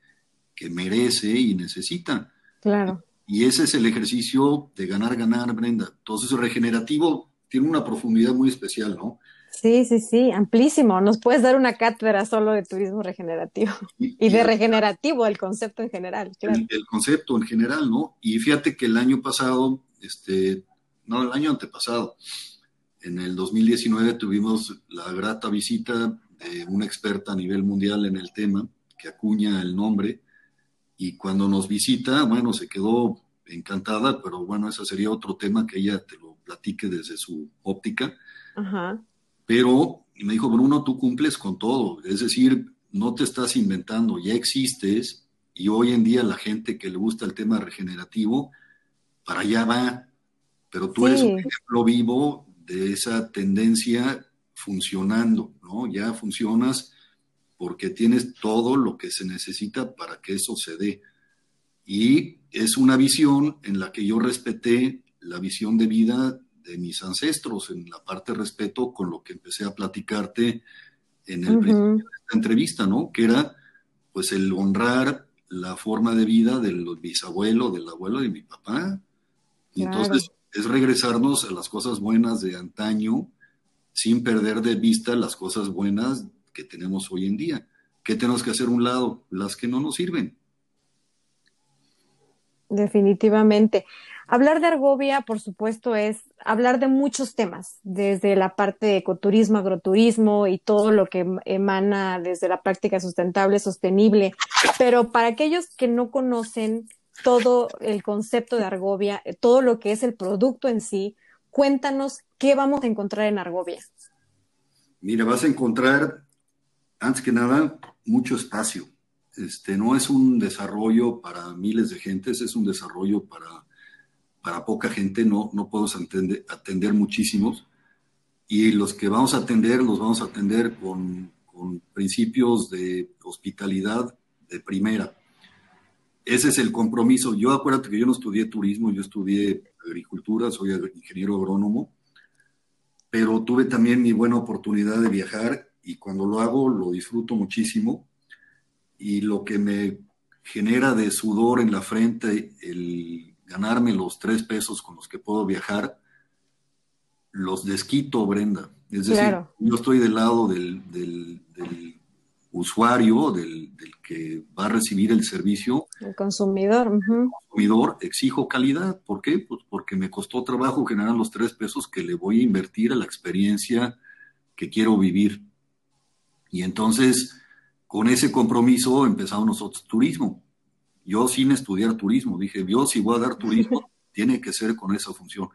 que merece y necesita. Claro. Y ese es el ejercicio de ganar, ganar, Brenda. Entonces, regenerativo tiene una profundidad muy especial, ¿no? Sí, sí, sí, amplísimo. Nos puedes dar una cátedra solo de turismo regenerativo y, <laughs> de regenerativo, el concepto en general. Claro. El, el, concepto en general, ¿no? Y fíjate que el año pasado, este, no, el año antepasado, en el 2019 tuvimos la grata visita de una experta a nivel mundial en el tema, que acuña el nombre, y cuando nos visita, bueno, se quedó encantada, pero bueno, ese sería otro tema que ella te lo platique desde su óptica. Pero me dijo, Bruno, tú cumples con todo, es decir, no te estás inventando, ya existes, y hoy en día la gente que le gusta el tema regenerativo, para allá va, pero tú eres un ejemplo vivo de esa tendencia funcionando, ¿no? Ya funcionas porque tienes todo lo que se necesita para que eso se dé. Y es una visión en la que yo respeté la visión de vida de mis ancestros, en la parte de respeto con lo que empecé a platicarte en el principio de esta entrevista, ¿no? Que era pues el honrar la forma de vida del bisabuelo, del abuelo de mi papá. Y entonces es regresarnos a las cosas buenas de antaño sin perder de vista las cosas buenas que tenemos hoy en día. ¿Qué tenemos que hacer un lado? Las que no nos sirven. Definitivamente. Hablar de Argovia, por supuesto, es hablar de muchos temas, desde la parte de ecoturismo, agroturismo y todo lo que emana desde la práctica sustentable, sostenible. Pero para aquellos que no conocen todo el concepto de Argovia, todo lo que es el producto en sí. Cuéntanos qué vamos a encontrar en Argovia. Mira, vas a encontrar, antes que nada, mucho espacio. Este, no es un desarrollo para miles de gentes, es un desarrollo para, para poca gente, no, no podemos atender, atender muchísimos. Y los que vamos a atender, los vamos a atender con, con principios de hospitalidad de primera ese es el compromiso. Yo acuérdate que yo no estudié turismo, yo estudié agricultura, soy ingeniero agrónomo, pero tuve también mi buena oportunidad de viajar y cuando lo hago lo disfruto muchísimo y lo que me genera de sudor en la frente el ganarme los tres pesos con los que puedo viajar, los desquito, Brenda. Es decir, yo estoy del lado del, del usuario, del, que va a recibir el servicio. El consumidor. El consumidor, exijo calidad. ¿Por qué? Pues porque me costó trabajo generar los tres pesos que le voy a invertir a la experiencia que quiero vivir. Y entonces, con ese compromiso empezamos nosotros turismo. Yo sin estudiar turismo, dije, yo si voy a dar turismo, <laughs> tiene que ser con esa función.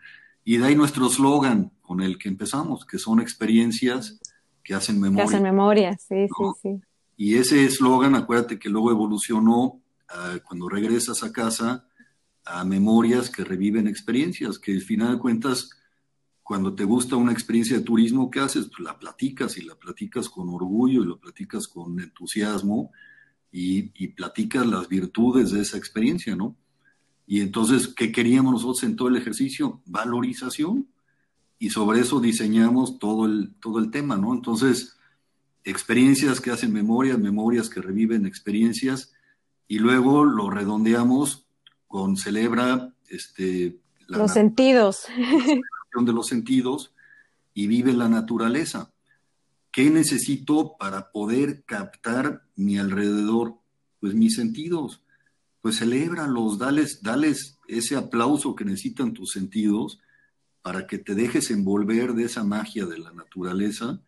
Y de ahí nuestro eslogan con el que empezamos, que son experiencias que hacen memoria. Que hacen memoria, sí, sí, sí. Y ese eslogan, acuérdate que luego evolucionó ah, cuando regresas a casa a memorias que reviven experiencias, que al final de cuentas, cuando te gusta una experiencia de turismo, ¿qué haces? Pues la platicas y la platicas con orgullo y lo platicas con entusiasmo y, y platicas las virtudes de esa experiencia, ¿no? Y entonces, ¿qué queríamos nosotros en todo el ejercicio? Valorización. Y sobre eso diseñamos todo el, todo el tema, ¿no? Entonces, experiencias que hacen memorias, memorias que reviven experiencias, y luego lo redondeamos con celebra este, los sentidos. de los sentidos y vive la naturaleza. ¿Qué necesito para poder captar mi alrededor? Pues mis sentidos. Pues celébralos, dales, dales ese aplauso que necesitan tus sentidos para que te dejes envolver de esa magia de la naturaleza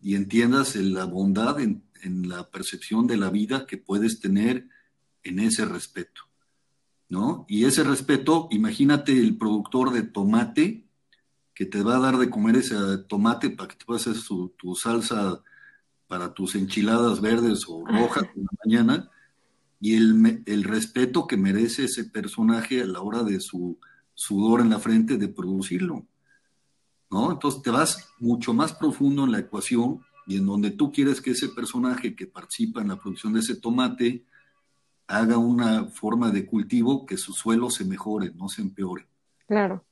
y entiendas la bondad en, la percepción de la vida que puedes tener en ese respeto. ¿No? Y ese respeto, imagínate el productor de tomate que te va a dar de comer ese tomate para que te puedas hacer tu salsa para tus enchiladas verdes o rojas en la mañana, y el, el, respeto que merece ese personaje a la hora de su sudor en la frente de producirlo. ¿no? Entonces te vas mucho más profundo en la ecuación y en donde tú quieres que ese personaje que participa en la producción de ese tomate haga una forma de cultivo que su suelo se mejore, no se empeore. Claro.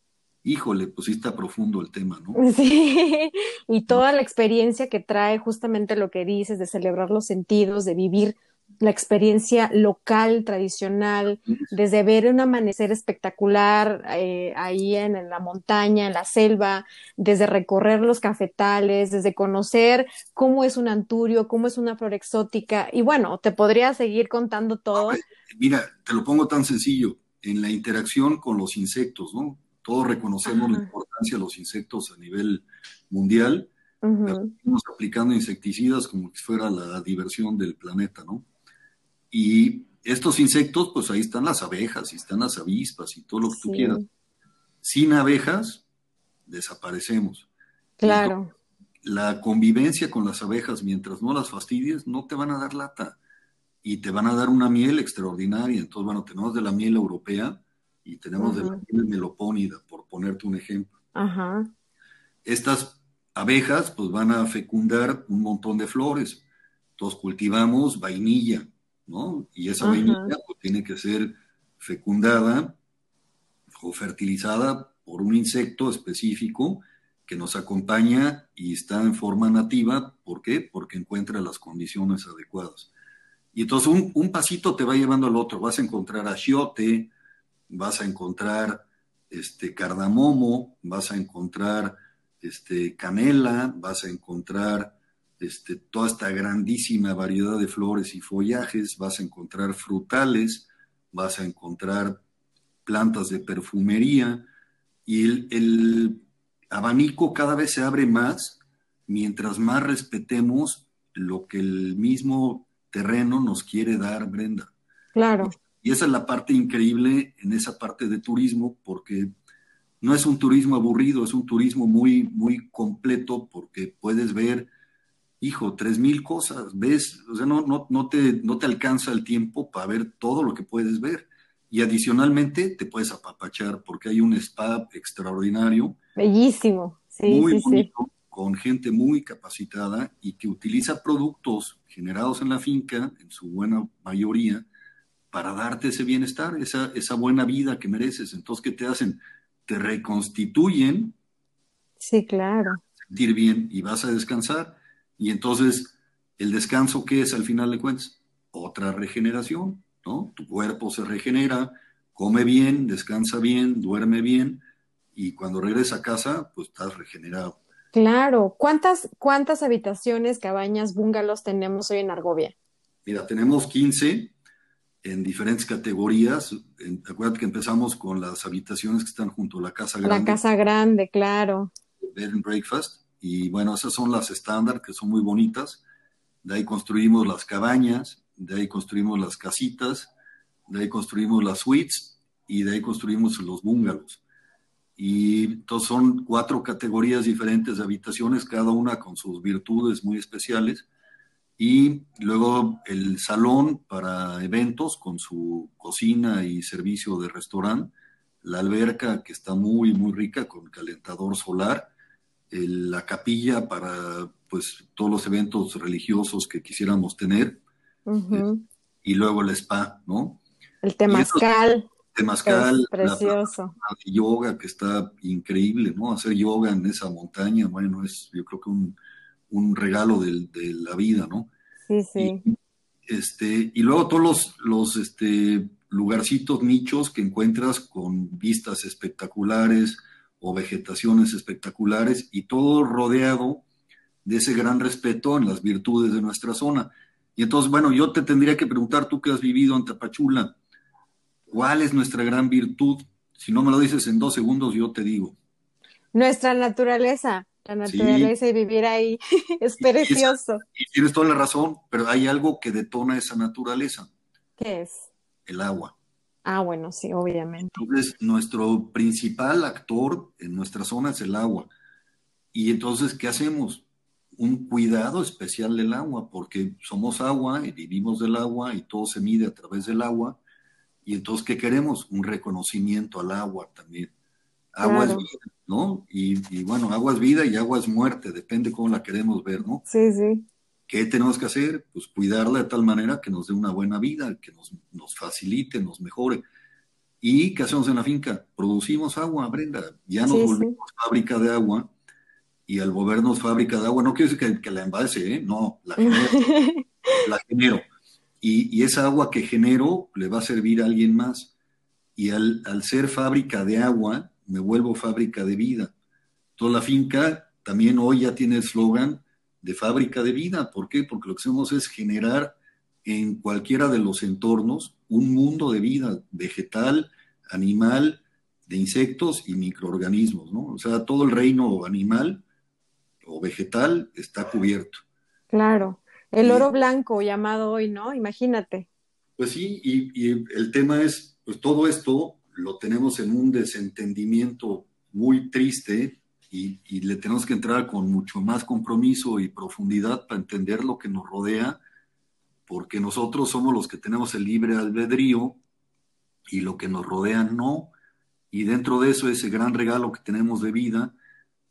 Híjole, pues sí está profundo el tema, ¿no? <laughs> Sí, y toda la experiencia que trae justamente lo que dices de celebrar los sentidos, de vivir la experiencia local, tradicional, desde ver un amanecer espectacular eh, ahí en, la montaña, en la selva, desde recorrer los cafetales, desde conocer cómo es un anturio, cómo es una flor exótica. Y bueno, te podría seguir contando todo. Mira, te lo pongo tan sencillo, en la interacción con los insectos, ¿no? Todos reconocemos la importancia de los insectos a nivel mundial. Estamos aplicando insecticidas como si fuera la diversión del planeta, ¿no? Y estos insectos, pues ahí están las abejas, y están las avispas y todo lo que tú quieras. Sin abejas, desaparecemos. Claro. la convivencia con las abejas, mientras no las fastidies, no te van a dar lata y te van a dar una miel extraordinaria. Entonces, bueno, tenemos de la miel europea y tenemos de la miel melopónida, por ponerte un ejemplo. Estas abejas, pues van a fecundar un montón de flores. Entonces, cultivamos vainilla y esa vainilla pues, tiene que ser fecundada o fertilizada por un insecto específico que nos acompaña y está en forma nativa. ¿Por qué? Porque encuentra las condiciones adecuadas. Y entonces un, pasito te va llevando al otro. Vas a encontrar achiote, vas a encontrar este cardamomo, vas a encontrar este canela, vas a encontrar este, toda esta grandísima variedad de flores y follajes, vas a encontrar frutales, vas a encontrar plantas de perfumería y el, abanico cada vez se abre más mientras más respetemos lo que el mismo terreno nos quiere dar, Brenda. Claro. Y esa es la parte increíble en esa parte de turismo, porque no es un turismo aburrido, es un turismo muy, muy completo, porque puedes ver hijo, tres mil cosas, ves, o sea, no, no, no, te, no te alcanza el tiempo para ver todo lo que puedes ver. Y adicionalmente te puedes apapachar porque hay un spa extraordinario. Bellísimo, sí, muy sí, bonito, con gente muy capacitada y que utiliza productos generados en la finca, en su buena mayoría, para darte ese bienestar, esa, esa buena vida que mereces. Entonces, ¿qué te hacen? Te reconstituyen. Sí, claro. Sentir bien y vas a descansar y entonces, ¿el descanso qué es al final de cuentas? Otra regeneración, ¿no? Tu cuerpo se regenera, come bien, descansa bien, duerme bien, y cuando regresas a casa, pues estás regenerado. Claro. ¿Cuántas, cuántas habitaciones, cabañas, bungalows tenemos hoy en Argovia? Mira, tenemos 15 en diferentes categorías. acuérdate que empezamos con las habitaciones que están junto a la casa grande. La casa grande, claro. Bed and breakfast. Y bueno, esas son las estándar, que son muy bonitas. De ahí construimos las cabañas, de ahí construimos las casitas, de ahí construimos las suites y de ahí construimos los bungalows. Y entonces son cuatro categorías diferentes de habitaciones, cada una con sus virtudes muy especiales. Y luego el salón para eventos con su cocina y servicio de restaurante, la alberca que está muy, muy rica con calentador solar la capilla para pues todos los eventos religiosos que quisiéramos tener. y luego el spa, ¿no? El temazcal. Temazcal, precioso. La, yoga que está increíble, ¿no? Hacer yoga en esa montaña, bueno, es yo creo que un, un regalo de, de, la vida, ¿no? Sí, sí. Y, este, y luego todos los, los este, lugarcitos, nichos que encuentras con vistas espectaculares o vegetaciones espectaculares y todo rodeado de ese gran respeto en las virtudes de nuestra zona. Y entonces, bueno, yo te tendría que preguntar, tú que has vivido en Tapachula, ¿Cuál es nuestra gran virtud? Si no me lo dices en dos segundos, yo te digo. Nuestra naturaleza, la naturaleza y vivir ahí <laughs> es precioso. Y, tienes toda la razón, pero hay algo que detona esa naturaleza. ¿Qué es? El agua. Ah, bueno, sí, obviamente. Entonces, nuestro principal actor en nuestra zona es el agua. Y entonces, ¿qué hacemos? Un cuidado especial del agua, porque somos agua y vivimos del agua y todo se mide a través del agua y entonces, ¿qué queremos? Un reconocimiento al agua también. Agua es vida, ¿no? Y, bueno, agua es vida y agua es muerte, depende cómo la queremos ver, ¿no? Sí, sí. ¿Qué tenemos que hacer? Pues cuidarla de tal manera que nos dé una buena vida, que nos, nos facilite, nos mejore. ¿Y qué hacemos en la finca? Producimos agua, Brenda. Ya nos volvemos fábrica de agua. Y al volvernos fábrica de agua, no quiere decir que, que la envase, ¿eh? No, la genero. <laughs> la genero y, esa agua que genero le va a servir a alguien más. Y al, ser fábrica de agua, me vuelvo fábrica de vida. Toda la finca también hoy ya tiene el eslogan de fábrica de vida. ¿Por qué? Porque lo que hacemos es generar en cualquiera de los entornos un mundo de vida vegetal, animal, de insectos y microorganismos, ¿no? O sea, todo el reino animal o vegetal está cubierto. Claro. El oro blanco llamado hoy, ¿no? Imagínate. Pues sí, y, el tema es, pues todo esto lo tenemos en un desentendimiento muy triste y, y, le tenemos que entrar con mucho más compromiso y profundidad para entender lo que nos rodea, porque nosotros somos los que tenemos el libre albedrío y lo que nos rodea no. Y dentro de eso, ese gran regalo que tenemos de vida,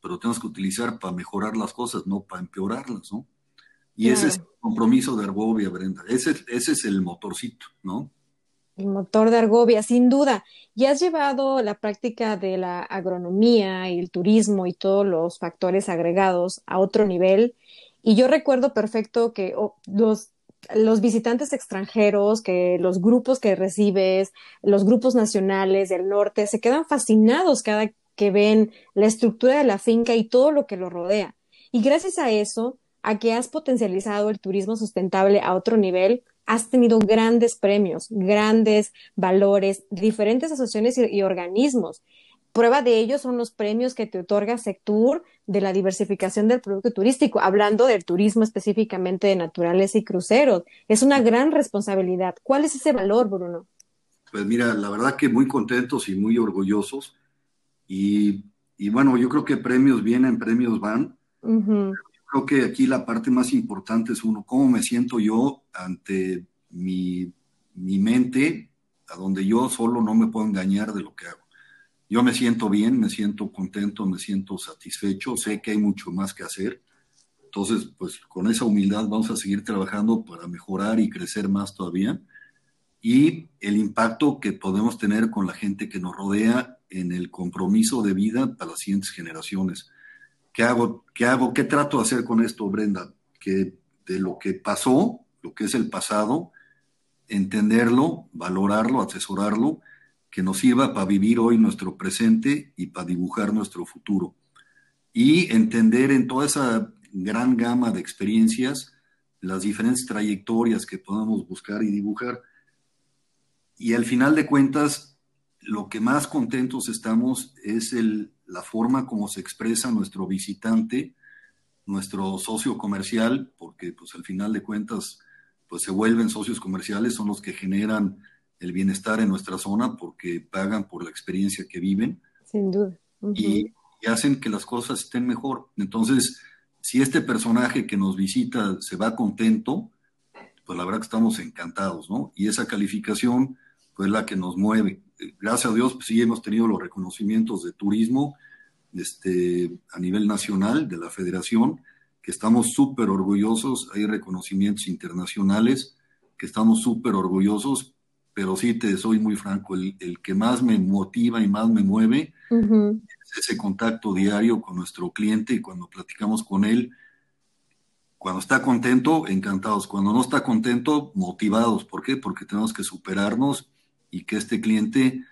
pero tenemos que utilizar para mejorar las cosas, no para empeorarlas, ¿no? Y ese es el compromiso de Argovia, Brenda. Ese, ese es el motorcito, ¿no? El motor de Argovia, sin duda. Y has llevado la práctica de la agronomía y el turismo y todos los factores agregados a otro nivel. Y yo recuerdo perfecto que oh, los, visitantes extranjeros, que los grupos que recibes, los grupos nacionales del norte, se quedan fascinados cada que ven la estructura de la finca y todo lo que lo rodea. Y gracias a eso, a que has potencializado el turismo sustentable a otro nivel, has tenido grandes premios, grandes valores, diferentes asociaciones y, organismos. Prueba de ello son los premios que te otorga Sectur de la diversificación del producto turístico, hablando del turismo específicamente de naturales y cruceros. Es una gran responsabilidad. ¿Cuál es ese valor, Bruno? Pues mira, la verdad que muy contentos y muy orgullosos. Y, bueno, yo creo que premios vienen, premios van creo que aquí la parte más importante es uno, cómo me siento yo ante mi, mi mente, a donde yo solo no me puedo engañar de lo que hago. Yo me siento bien, me siento contento, me siento satisfecho, sé que hay mucho más que hacer. Entonces, pues con esa humildad vamos a seguir trabajando para mejorar y crecer más todavía. Y el impacto que podemos tener con la gente que nos rodea en el compromiso de vida para las siguientes generaciones. ¿Qué hago? ¿Qué hago? ¿Qué trato de hacer con esto, Brenda? Que de lo que pasó, lo que es el pasado, entenderlo, valorarlo, asesorarlo, que nos sirva para vivir hoy nuestro presente y para dibujar nuestro futuro. Y entender en toda esa gran gama de experiencias las diferentes trayectorias que podemos buscar y dibujar. Y al final de cuentas, lo que más contentos estamos es el la forma como se expresa nuestro visitante, nuestro socio comercial, porque pues al final de cuentas pues se vuelven socios comerciales, son los que generan el bienestar en nuestra zona porque pagan por la experiencia que viven. Sin duda. y, hacen que las cosas estén mejor. Entonces, si este personaje que nos visita se va contento, pues la verdad que estamos encantados, ¿no? Y esa calificación, pues la que nos mueve gracias a Dios, pues sí hemos tenido los reconocimientos de turismo este, a nivel nacional de la federación, que estamos súper orgullosos. Hay reconocimientos internacionales que estamos súper orgullosos, pero sí te soy muy franco, el, que más me motiva y más me mueve es ese contacto diario con nuestro cliente y cuando platicamos con él, cuando está contento, encantados, cuando no está contento, motivados. ¿Por qué? Porque tenemos que superarnos y que este cliente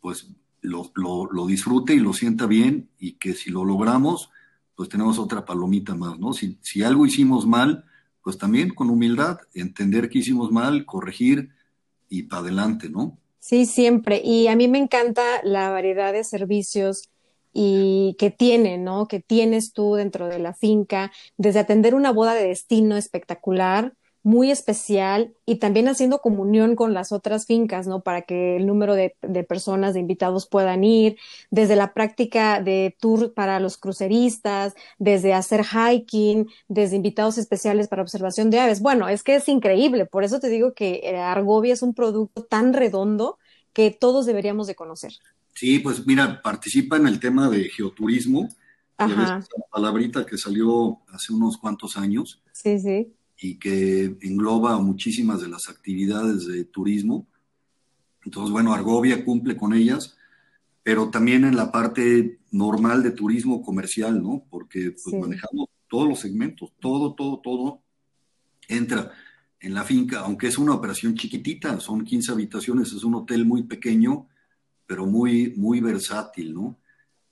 pues lo, lo, disfrute y lo sienta bien y que si lo logramos, pues tenemos otra palomita más, ¿no? Si, si algo hicimos mal, pues también con humildad, entender que hicimos mal, corregir y para adelante, ¿no? Sí, siempre. Y a mí me encanta la variedad de servicios y que tiene, ¿no? Que tienes tú dentro de la finca, desde atender una boda de destino espectacular, muy especial y también haciendo comunión con las otras fincas, ¿no? Para que el número de, personas, de invitados puedan ir, desde la práctica de tour para los cruceristas, desde hacer hiking, desde invitados especiales para observación de aves. Bueno, es que es increíble, por eso te digo que eh, Argovia es un producto tan redondo que todos deberíamos de conocer. Sí, pues mira, participa en el tema de geoturismo. Ajá. La palabrita que salió hace unos cuantos años. Sí, sí y que engloba muchísimas de las actividades de turismo. Entonces, bueno, Argovia cumple con ellas, pero también en la parte normal de turismo comercial, ¿no? Porque pues, manejamos todos los segmentos, todo, todo, todo entra en la finca, aunque es una operación chiquitita, son 15 habitaciones, es un hotel muy pequeño, pero muy, muy versátil, ¿no?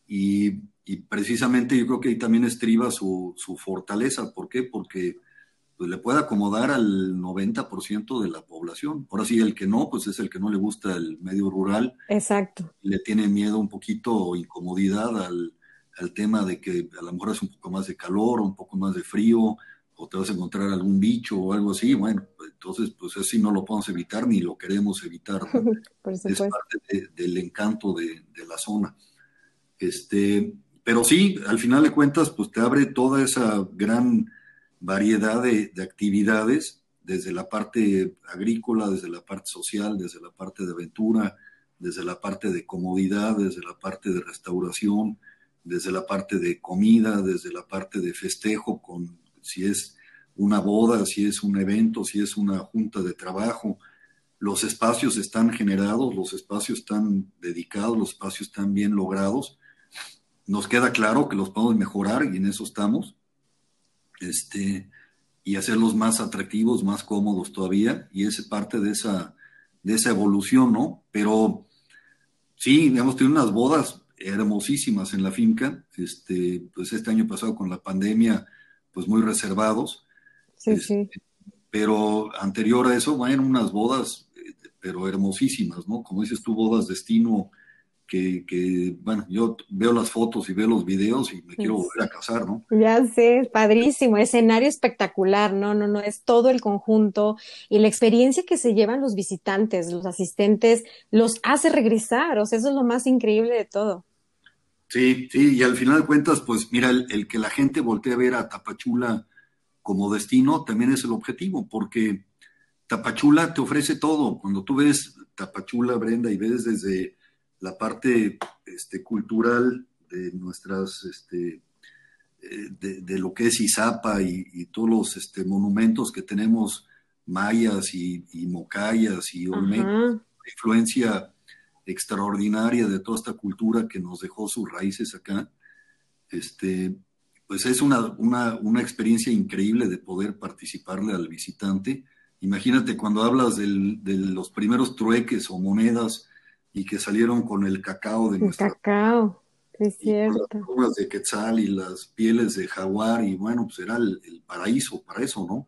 Y, precisamente yo creo que ahí también estriba su, su fortaleza. ¿Por qué? Porque pues le puede acomodar al 90% de la población. Ahora sí, el que no, pues es el que no le gusta el medio rural. Exacto. Le tiene miedo un poquito o incomodidad al, tema de que a lo mejor es un poco más de calor, un poco más de frío, o te vas a encontrar algún bicho o algo así. Bueno, pues, entonces, pues así no lo podemos evitar ni lo queremos evitar. <laughs> es parte del encanto de, de la zona. Este, pero sí, al final de cuentas, pues te abre toda esa gran variedad de, actividades, desde la parte agrícola, desde la parte social, desde la parte de aventura, desde la parte de comodidad, desde la parte de restauración, desde la parte de comida, desde la parte de festejo, con si es una boda, si es un evento, si es una junta de trabajo. Los espacios están generados, los espacios están dedicados, los espacios están bien logrados. Nos queda claro que los podemos mejorar y en eso estamos este, y hacerlos más atractivos, más cómodos todavía, y es parte de esa, de esa evolución, ¿no? Pero sí, hemos tenido unas bodas hermosísimas en la finca, este, pues este año pasado con la pandemia, pues muy reservados. Sí, este, sí. Pero anterior a eso, bueno, unas bodas, eh, pero hermosísimas, ¿no? Como dices tú, bodas destino que, bueno, yo veo las fotos y veo los videos y me quiero volver a casar, ¿no? Ya sé, padrísimo, escenario espectacular, no, no, no, es todo el conjunto y la experiencia que se llevan los visitantes, los asistentes, los hace regresar, o sea, eso es lo más increíble de todo. Sí, sí, y al final de cuentas, pues mira, el, el que la gente voltee a ver a Tapachula como destino también es el objetivo, porque Tapachula te ofrece todo. Cuando tú ves Tapachula, Brenda, y ves desde la parte este, cultural de nuestras, este, eh, de, lo que es Izapa y, todos los este, monumentos que tenemos mayas y, mocayas y olmecas, influencia extraordinaria de toda esta cultura que nos dejó sus raíces acá. Este, pues es una, una, una experiencia increíble de poder participarle al visitante. Imagínate cuando hablas de los primeros trueques o monedas y que salieron con el cacao de el cacao, es cierto. las plumas de quetzal y las pieles de jaguar, y bueno, pues era el, paraíso para eso, ¿no?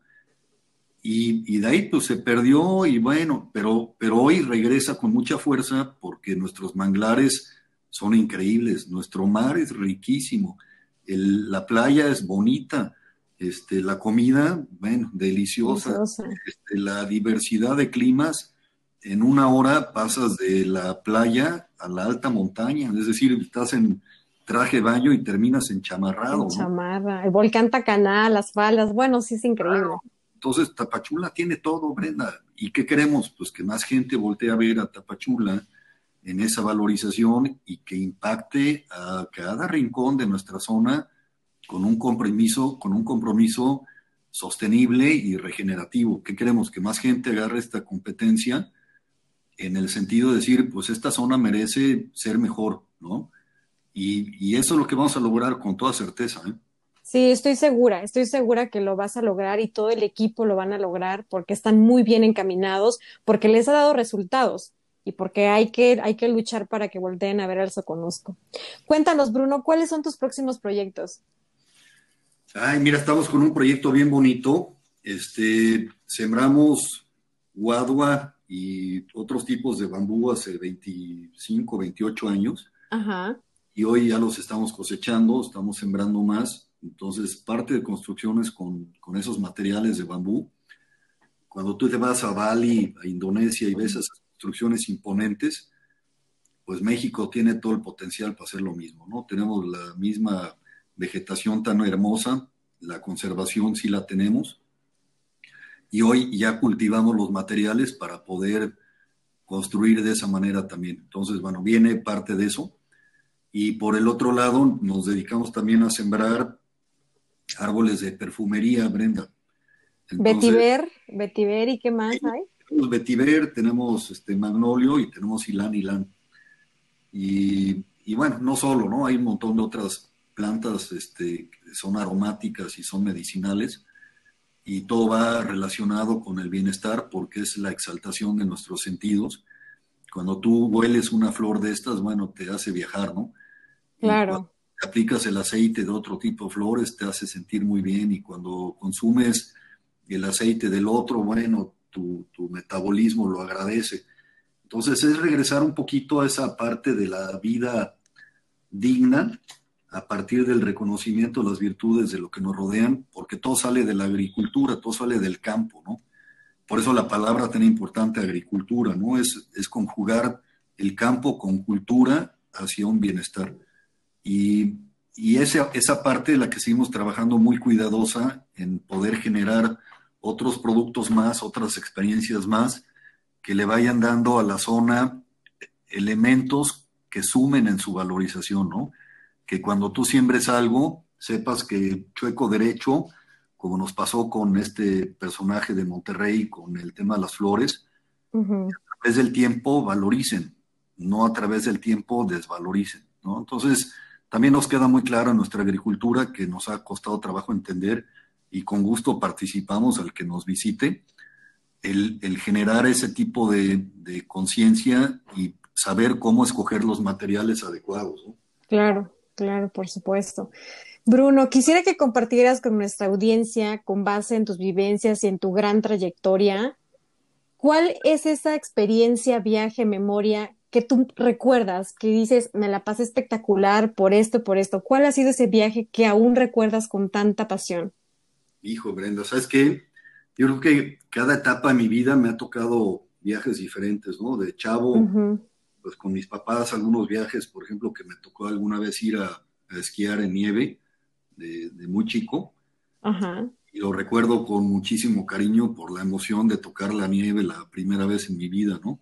Y, y, de ahí pues se perdió y bueno, pero, pero hoy regresa con mucha fuerza porque nuestros manglares son increíbles, nuestro mar es riquísimo, la playa es bonita, este, la comida, bueno, deliciosa, este, la diversidad de climas en una hora pasas de la playa a la alta montaña, es decir, estás en traje baño y terminas en chamarrado. En chamarra, el volcán Tacaná, las faldas, bueno, sí es increíble. Entonces, Tapachula tiene todo, Brenda. ¿Y qué queremos? Pues que más gente voltee a ver a Tapachula en esa valorización y que impacte a cada rincón de nuestra zona con un compromiso, con un compromiso sostenible y regenerativo. ¿Qué queremos? Que más gente agarre esta competencia en el sentido de decir, pues esta zona merece ser mejor, ¿no? Y, eso es lo que vamos a lograr con toda certeza. ¿eh? Sí, estoy segura, estoy segura que lo vas a lograr y todo el equipo lo van a lograr porque están muy bien encaminados, porque les ha dado resultados y porque hay que, hay que luchar para que volteen a ver al Soconusco. Cuéntanos, Bruno, ¿cuáles son tus próximos proyectos? Ay, mira, estamos con un proyecto bien bonito. Este, sembramos guadua y otros tipos de bambú hace 25, 28 años. Ajá. Y hoy ya los estamos cosechando, estamos sembrando más. Entonces, parte de construcciones con, con esos materiales de bambú. Cuando tú te vas a Bali, a Indonesia y ves esas construcciones imponentes, pues México tiene todo el potencial para hacer lo mismo, ¿no? Tenemos la misma vegetación tan hermosa, la conservación sí la tenemos, y hoy ya cultivamos los materiales para poder construir de esa manera también. Entonces, bueno, viene parte de eso. Y por el otro lado, nos dedicamos también a sembrar árboles de perfumería, Brenda. vetiver, vetiver y qué más hay? Tenemos vetiver, tenemos este magnolio y tenemos ilán, ilán. Y, y bueno, no solo, ¿no? Hay un montón de otras plantas este, que son aromáticas y son medicinales, y todo va relacionado con el bienestar porque es la exaltación de nuestros sentidos. Cuando tú hueles una flor de estas, bueno, te hace viajar, ¿no? Claro. aplicas el aceite de otro tipo de flores, te hace sentir muy bien y cuando consumes el aceite del otro, bueno, tu, tu metabolismo lo agradece. Entonces es regresar un poquito a esa parte de la vida digna a partir del reconocimiento de las virtudes de lo que nos rodean, porque todo sale de la agricultura, todo sale del campo, ¿no? Por eso la palabra tan importante agricultura, ¿no? Es, es conjugar el campo con cultura hacia un bienestar. Y, y esa, esa parte de la que seguimos trabajando muy cuidadosa en poder generar otros productos más, otras experiencias más, que le vayan dando a la zona elementos que sumen en su valorización, ¿no? Que cuando tú siembres algo, sepas que chueco derecho, como nos pasó con este personaje de Monterrey, con el tema de las flores, a través del tiempo valoricen, no a través del tiempo desvaloricen. ¿no? Entonces, también nos queda muy claro en nuestra agricultura que nos ha costado trabajo entender y con gusto participamos al que nos visite, el, generar ese tipo de, de conciencia y saber cómo escoger los materiales adecuados. ¿no? Claro. Claro, por supuesto. Bruno, quisiera que compartieras con nuestra audiencia, con base en tus vivencias y en tu gran trayectoria, ¿cuál es esa experiencia, viaje, memoria que tú recuerdas, que dices, me la pasé espectacular por esto, por esto? ¿Cuál ha sido ese viaje que aún recuerdas con tanta pasión? Hijo, Brenda, ¿sabes qué? Yo creo que cada etapa de mi vida me ha tocado viajes diferentes, ¿no? De chavo, pues con mis papás algunos viajes, por ejemplo, que me tocó alguna vez ir a, esquiar en nieve de, muy chico. Y lo recuerdo con muchísimo cariño por la emoción de tocar la nieve la primera vez en mi vida, ¿no?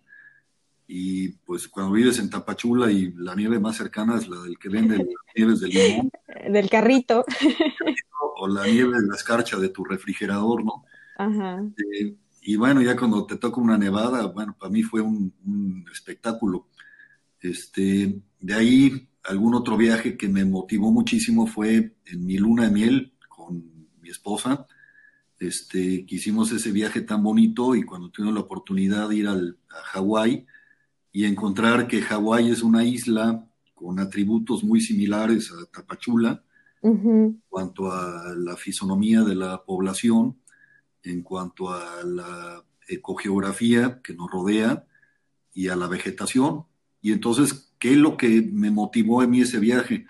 Y pues cuando vives en Tapachula y la nieve más cercana es la del que vende las <laughs> nieves del limón. Del carrito. <laughs> O la nieve de la escarcha de tu refrigerador, ¿no? Ajá. Eh, y bueno, ya cuando te toca una nevada, bueno, para mí fue un espectáculo. Este, de ahí, algún otro viaje que me motivó muchísimo fue en mi luna de miel con mi esposa. Este, que hicimos ese viaje tan bonito y cuando tuvimos la oportunidad de ir al, a Hawái y encontrar que Hawái es una isla con atributos muy similares a Tapachula en cuanto a la fisonomía de la población, en cuanto a la ecogeografía que nos rodea y a la vegetación. Y entonces, ¿qué es lo que me motivó a mí ese viaje?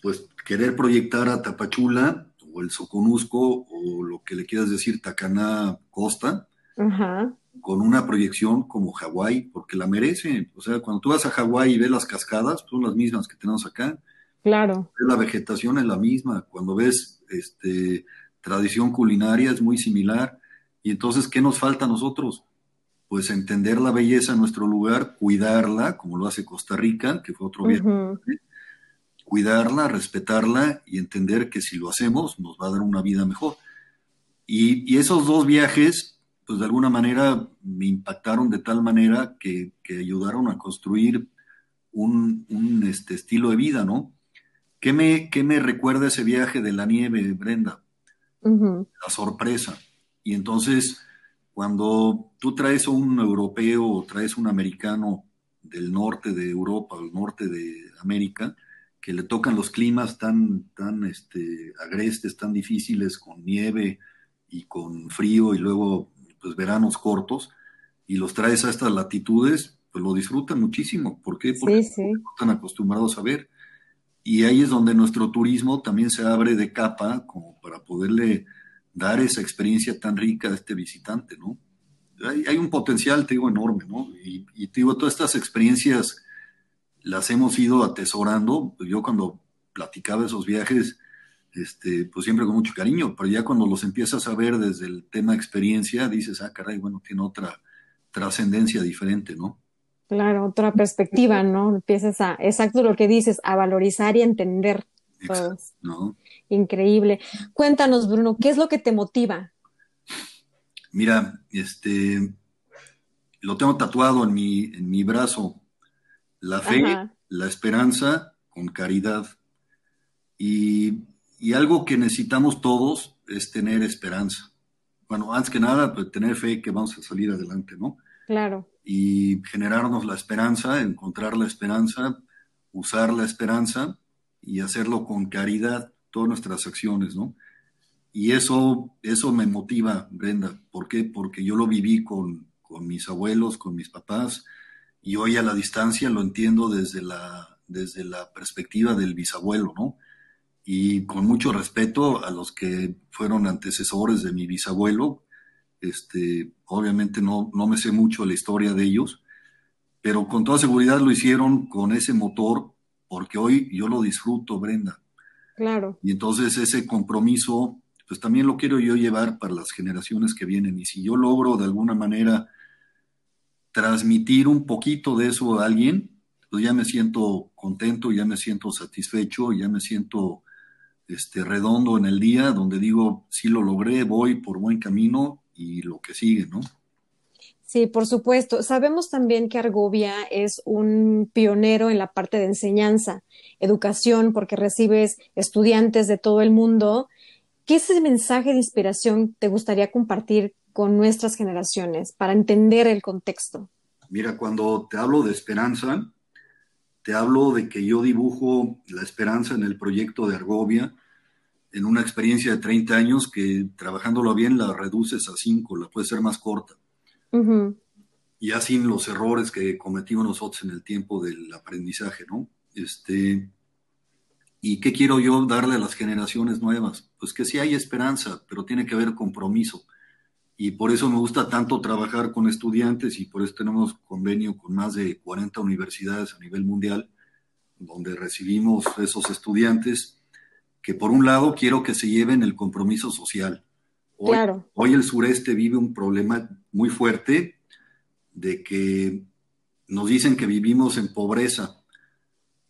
Pues querer proyectar a Tapachula o el Soconusco o lo que le quieras decir, Tacaná Costa, con una proyección como Hawái, porque la merece. O sea, cuando tú vas a Hawái y ves las cascadas, son las mismas que tenemos acá. Claro. La vegetación es la misma. Cuando ves este, tradición culinaria es muy similar. Y entonces, ¿qué nos falta a nosotros? Pues entender la belleza en nuestro lugar, cuidarla, como lo hace Costa Rica, que fue otro viaje, cuidarla, respetarla y entender que si lo hacemos nos va a dar una vida mejor. Y, esos dos viajes, pues de alguna manera me impactaron de tal manera que, ayudaron a construir un, este, estilo de vida, ¿no? ¿Qué me, ¿Qué me recuerda ese viaje de la nieve, Brenda? La sorpresa. Y entonces, cuando tú traes a un europeo o traes a un americano del norte de Europa o el norte de América, que le tocan los climas tan, tan este, agrestes, tan difíciles, con nieve, y con frío y luego pues veranos cortos y los traes a estas latitudes, pues lo disfrutan muchísimo. ¿Por qué? Porque están acostumbrados a ver. Y ahí es donde nuestro turismo también se abre de capa como para poderle dar esa experiencia tan rica a este visitante, ¿no? Hay, un potencial, te digo, enorme, ¿no? Y, y, te digo, todas estas experiencias las hemos ido atesorando. Yo cuando platicaba esos viajes, este, pues siempre con mucho cariño, pero ya cuando los empiezas a ver desde el tema experiencia, dices, ah, caray, bueno, tiene otra trascendencia diferente, ¿no? Claro, otra perspectiva, ¿no? Empiezas a, exacto lo que dices, a valorizar y entender. Exacto, ¿no? Increíble. Cuéntanos, Bruno, ¿qué es lo que te motiva? Mira, este, lo tengo tatuado en mi, en mi brazo, la fe, la esperanza con caridad. Y y algo que necesitamos todos es tener esperanza. Bueno, antes que nada, pues, tener fe que vamos a salir adelante, ¿no? Claro. Y generarnos la esperanza, encontrar la esperanza, usar la esperanza y hacerlo con caridad todas nuestras acciones, ¿no? Y eso, eso me motiva, Brenda. ¿Por qué? Porque yo lo viví con, con mis abuelos, con mis papás, y hoy a la distancia lo entiendo desde la, desde la perspectiva del bisabuelo, ¿no? y con mucho respeto a los que fueron antecesores de mi bisabuelo. Este, obviamente no, no me sé mucho la historia de ellos, pero con toda seguridad lo hicieron con ese motor porque hoy yo lo disfruto, Brenda. Claro. Y entonces ese compromiso, pues también lo quiero yo llevar para las generaciones que vienen. Y si yo logro de alguna manera transmitir un poquito de eso a alguien, pues ya me siento contento, ya me siento satisfecho, ya me siento este, redondo en el día, donde digo, sí lo logré, voy por buen camino y lo que sigue, ¿no? Sí, por supuesto. Sabemos también que Argovia es un pionero en la parte de enseñanza, educación, porque recibes estudiantes de todo el mundo. ¿Qué ese mensaje de inspiración te gustaría compartir con nuestras generaciones para entender el contexto? Mira, cuando te hablo de esperanza, te hablo de que yo dibujo la esperanza en el proyecto de Argovia en una experiencia de 30 años que trabajándolo bien la reduces a 5, la puedes ser más corta. Ya sin los errores que cometimos nosotros en el tiempo del aprendizaje, ¿no? Este, ¿Y qué quiero yo darle a las generaciones nuevas? Pues que sí hay esperanza, pero tiene que haber compromiso. Y por eso me gusta tanto trabajar con estudiantes y por eso tenemos convenio con más de 40 universidades a nivel mundial, donde recibimos esos estudiantes que por un lado quiero que se lleven el compromiso social. Hoy, hoy el sureste vive un problema muy fuerte de que nos dicen que vivimos en pobreza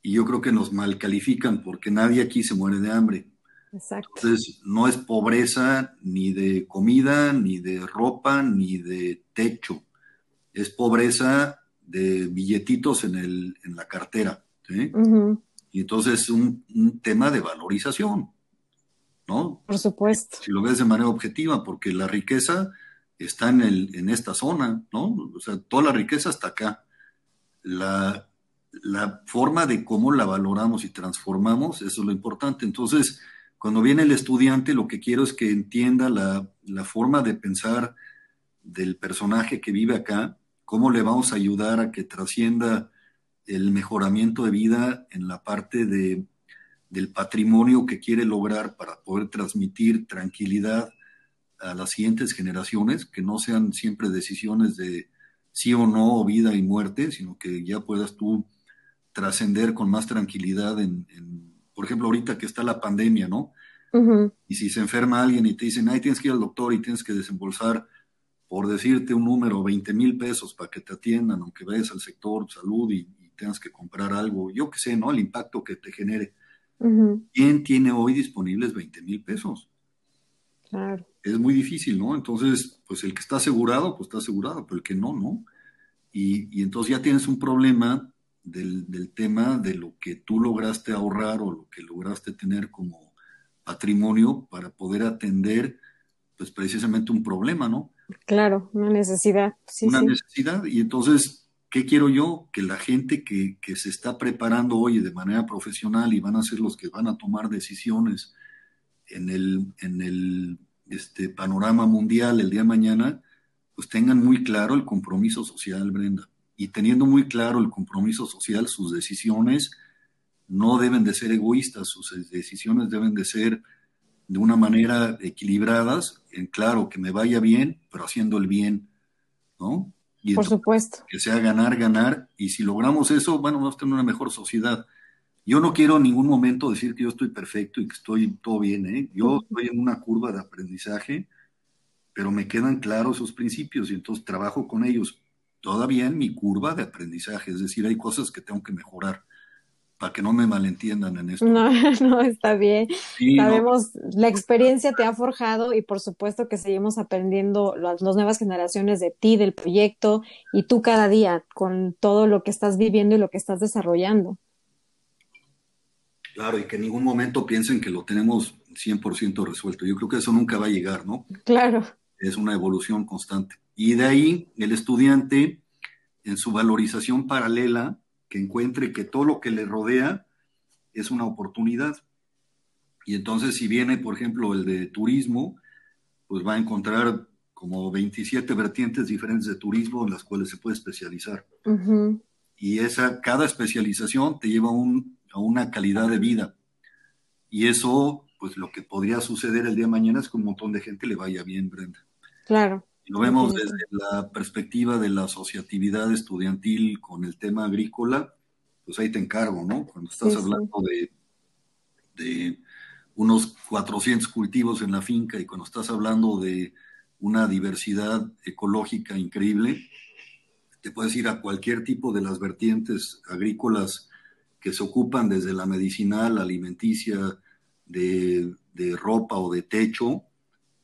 y yo creo que nos malcalifican porque nadie aquí se muere de hambre. Exacto. Entonces, no es pobreza ni de comida, ni de ropa, ni de techo. Es pobreza de billetitos en, el, en la cartera. ¿sí? Y entonces es un, tema de valorización, ¿no? Por supuesto. Si lo ves de manera objetiva, porque la riqueza está en, el, en esta zona, ¿no? O sea, toda la riqueza está acá. La, la forma de cómo la valoramos y transformamos, eso es lo importante. Entonces, cuando viene el estudiante, lo que quiero es que entienda la, la forma de pensar del personaje que vive acá, cómo le vamos a ayudar a que trascienda el mejoramiento de vida en la parte de, del patrimonio que quiere lograr para poder transmitir tranquilidad a las siguientes generaciones, que no sean siempre decisiones de sí o no, vida y muerte, sino que ya puedas tú trascender con más tranquilidad en, por ejemplo, ahorita que está la pandemia, ¿no? Y si se enferma alguien y te dicen, ay, tienes que ir al doctor y tienes que desembolsar, por decirte un número, 20 mil pesos para que te atiendan, aunque vayas al sector salud y, tengas que comprar algo, yo qué sé, ¿no? El impacto que te genere. ¿Quién tiene hoy disponibles 20 mil pesos? Claro. es muy difícil, ¿no? Entonces, pues el que está asegurado, pues está asegurado, pero el que no, no. Y, entonces ya tienes un problema del, del, tema de lo que tú lograste ahorrar o lo que lograste tener como patrimonio para poder atender, pues precisamente un problema, ¿no? Claro, una necesidad. Sí, una necesidad. Y entonces, ¿qué quiero yo? Que la gente que, se está preparando hoy de manera profesional y van a ser los que van a tomar decisiones en el, en el este, panorama mundial el día de mañana, pues tengan muy claro el compromiso social, Brenda. Y teniendo muy claro el compromiso social, sus decisiones no deben de ser egoístas, sus decisiones deben de ser de una manera equilibradas, en claro, que me vaya bien, pero haciendo el bien, ¿no? Y Por supuesto. Que sea ganar, ganar, y si logramos eso, bueno, vamos a tener una mejor sociedad. Yo no quiero en ningún momento decir que yo estoy perfecto y que estoy todo bien, ¿eh? Yo estoy en una curva de aprendizaje, pero me quedan claros esos principios y entonces trabajo con ellos todavía en mi curva de aprendizaje, es decir, hay cosas que tengo que mejorar para que no me malentiendan en esto. No, <laughs> no, está bien. Sabemos, la experiencia te ha forjado y por supuesto que seguimos aprendiendo las, las, nuevas generaciones de ti, del proyecto y tú cada día con todo lo que estás viviendo y lo que estás desarrollando. Claro, y que en ningún momento piensen que lo tenemos 100% resuelto. Yo creo que eso nunca va a llegar, ¿no? Claro. Es una evolución constante. Y de ahí el estudiante, en su valorización paralela, que encuentre que todo lo que le rodea es una oportunidad. Y entonces si viene, por ejemplo, el de turismo, pues va a encontrar como 27 vertientes diferentes de turismo en las cuales se puede especializar. Y esa, cada especialización te lleva un, a una calidad de vida. Y eso, pues lo que podría suceder el día de mañana es que un montón de gente le vaya bien, Brenda. Claro. Lo vemos desde la perspectiva de la asociatividad estudiantil con el tema agrícola, pues ahí te encargo, ¿no? Cuando estás hablando de, de unos 400 cultivos en la finca y cuando estás hablando de una diversidad ecológica increíble, te puedes ir a cualquier tipo de las vertientes agrícolas que se ocupan desde la medicinal, alimenticia, de, ropa o de techo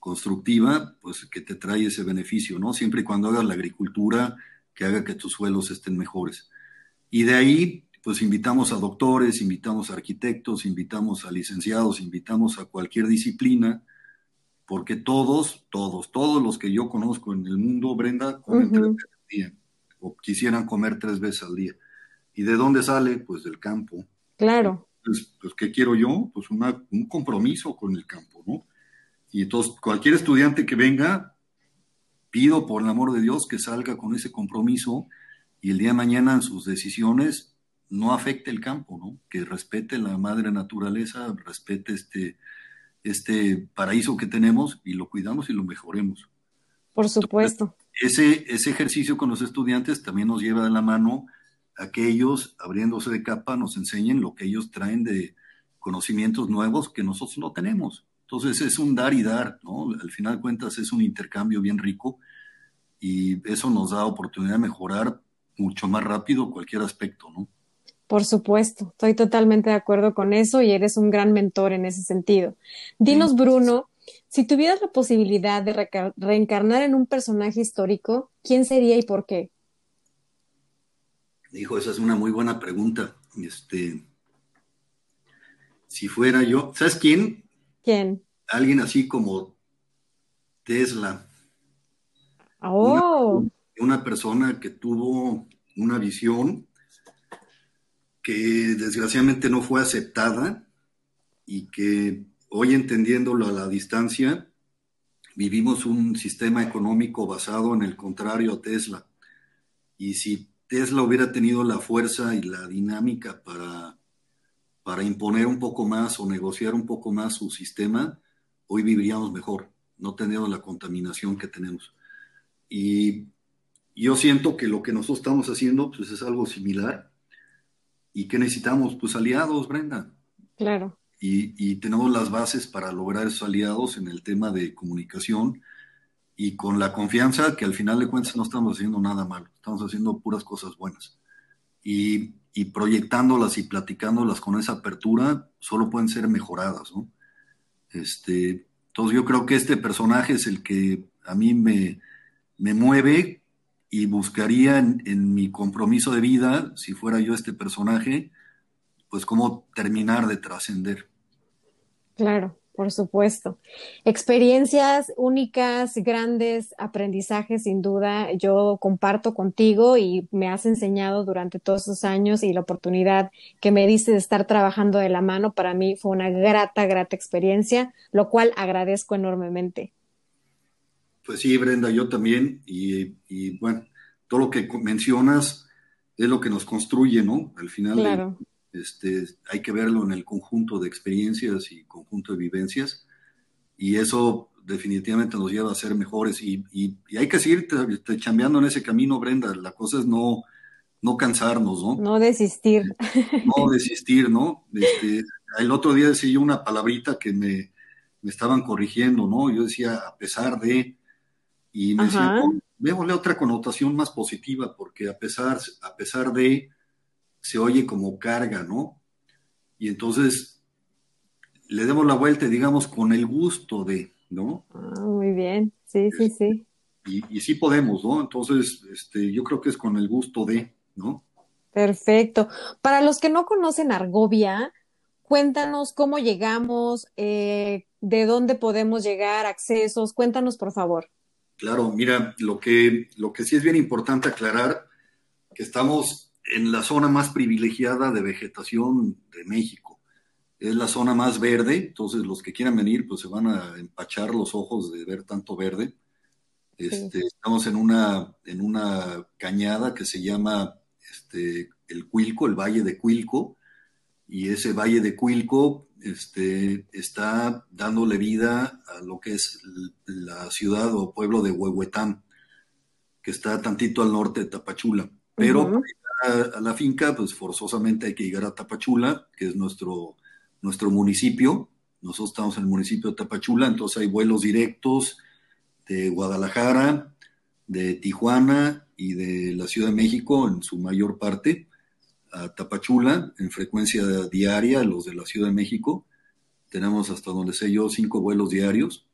constructiva, pues que te trae ese beneficio, ¿no? Siempre y cuando hagas la agricultura que haga que tus suelos estén mejores. Y de ahí, pues invitamos a doctores, invitamos a arquitectos, invitamos a licenciados, invitamos a cualquier disciplina, porque todos, todos, todos los que yo conozco en el mundo, Brenda, comen tres veces al día, o quisieran comer tres veces al día. ¿Y de dónde sale? Pues del campo. Claro. Pues, pues ¿qué quiero yo? Pues un compromiso con el campo, ¿no? Y entonces, cualquier estudiante que venga, pido por el amor de Dios que salga con ese compromiso y el día de mañana en sus decisiones no afecte el campo, ¿no? Que respete la madre naturaleza, respete este, este paraíso que tenemos y lo cuidamos y lo mejoremos. Por supuesto. ese, ese ejercicio con los estudiantes también nos lleva de la mano aquellos abriéndose de capa nos enseñen lo que ellos traen de conocimientos nuevos que nosotros no tenemos. Entonces es un dar y dar, ¿no? Al final de cuentas es un intercambio bien rico y eso nos da oportunidad de mejorar mucho más rápido cualquier aspecto, ¿no? Por supuesto, estoy totalmente de acuerdo con eso y eres un gran mentor en ese sentido. Dinos, Bruno, si tuvieras la posibilidad de reencarnar en un personaje histórico, ¿quién sería y por qué? Dijo, esa es una muy buena pregunta. Este, si fuera yo, ¿sabes quién? ¿Quién? Alguien así como Tesla. Oh. Una, persona que tuvo una visión que desgraciadamente no fue aceptada y que hoy entendiéndolo a la distancia, vivimos un sistema económico basado en el contrario a Tesla. Y si Tesla hubiera tenido la fuerza y la dinámica para, para imponer un poco más o negociar un poco más su sistema, hoy viviríamos mejor, no teniendo la contaminación que tenemos. Y yo siento que lo que nosotros estamos haciendo pues, es algo similar. ¿Y que necesitamos? Pues aliados, Brenda. Claro. Y, y tenemos las bases para lograr esos aliados en el tema de comunicación, y con la confianza que al final de cuentas no estamos haciendo nada malo, estamos haciendo puras cosas buenas. Y, y proyectándolas y platicándolas con esa apertura, solo pueden ser mejoradas, ¿no? Este, Entonces yo creo que este personaje es el que a mí me, me mueve y buscaría en, mi compromiso de vida, si fuera yo este personaje, pues cómo terminar de trascender. Claro, por supuesto. Experiencias únicas, grandes, aprendizajes sin duda. Yo comparto contigo y me has enseñado durante todos esos años y la oportunidad que me diste de estar trabajando de la mano para mí fue una grata, grata experiencia, lo cual agradezco enormemente. Pues sí, Brenda, yo también. Y, bueno, todo lo que mencionas es lo que nos construye, ¿no? Al final este, hay que verlo en el conjunto de experiencias y conjunto de vivencias. Y eso definitivamente nos lleva a ser mejores. Y, hay que seguir chambeando en ese camino, Brenda. La cosa es no, no cansarnos, ¿no? No desistir. No <laughs> desistir, ¿no? Este, el otro día decía yo una palabrita que me, me estaban corrigiendo, ¿no? Yo decía, a pesar de, y me decía, démosle otra connotación más positiva, porque a pesar, a pesar de, se oye como carga, ¿no? Y entonces le demos la vuelta, digamos, con el gusto de, ¿no? Ah, muy bien, sí, sí, sí. Y, y, sí podemos, ¿no? Entonces, este, yo creo que es con el gusto de, ¿no? Perfecto. Para los que no conocen Argovia, cuéntanos cómo llegamos, eh, de dónde podemos llegar, accesos, cuéntanos por favor. Claro, mira, lo que, lo que sí es bien importante aclarar, que estamos en la zona más privilegiada de vegetación de México. Es la zona más verde, entonces los que quieran venir, pues se van a empachar los ojos de ver tanto verde. Este, Estamos en una, en una cañada que se llama este, el Cuilco, el Valle de Cuilco, y ese Valle de Cuilco este, está dándole vida a lo que es la ciudad o pueblo de Huehuetán, que está tantito al norte de Tapachula. Pero a, la finca, pues forzosamente hay que llegar a Tapachula, que es nuestro, nuestro municipio. Nosotros estamos en el municipio de Tapachula, entonces hay vuelos directos de Guadalajara, de Tijuana y de la Ciudad de México en su mayor parte a Tapachula en frecuencia diaria, los de la Ciudad de México. Tenemos hasta donde sé yo cinco vuelos diarios.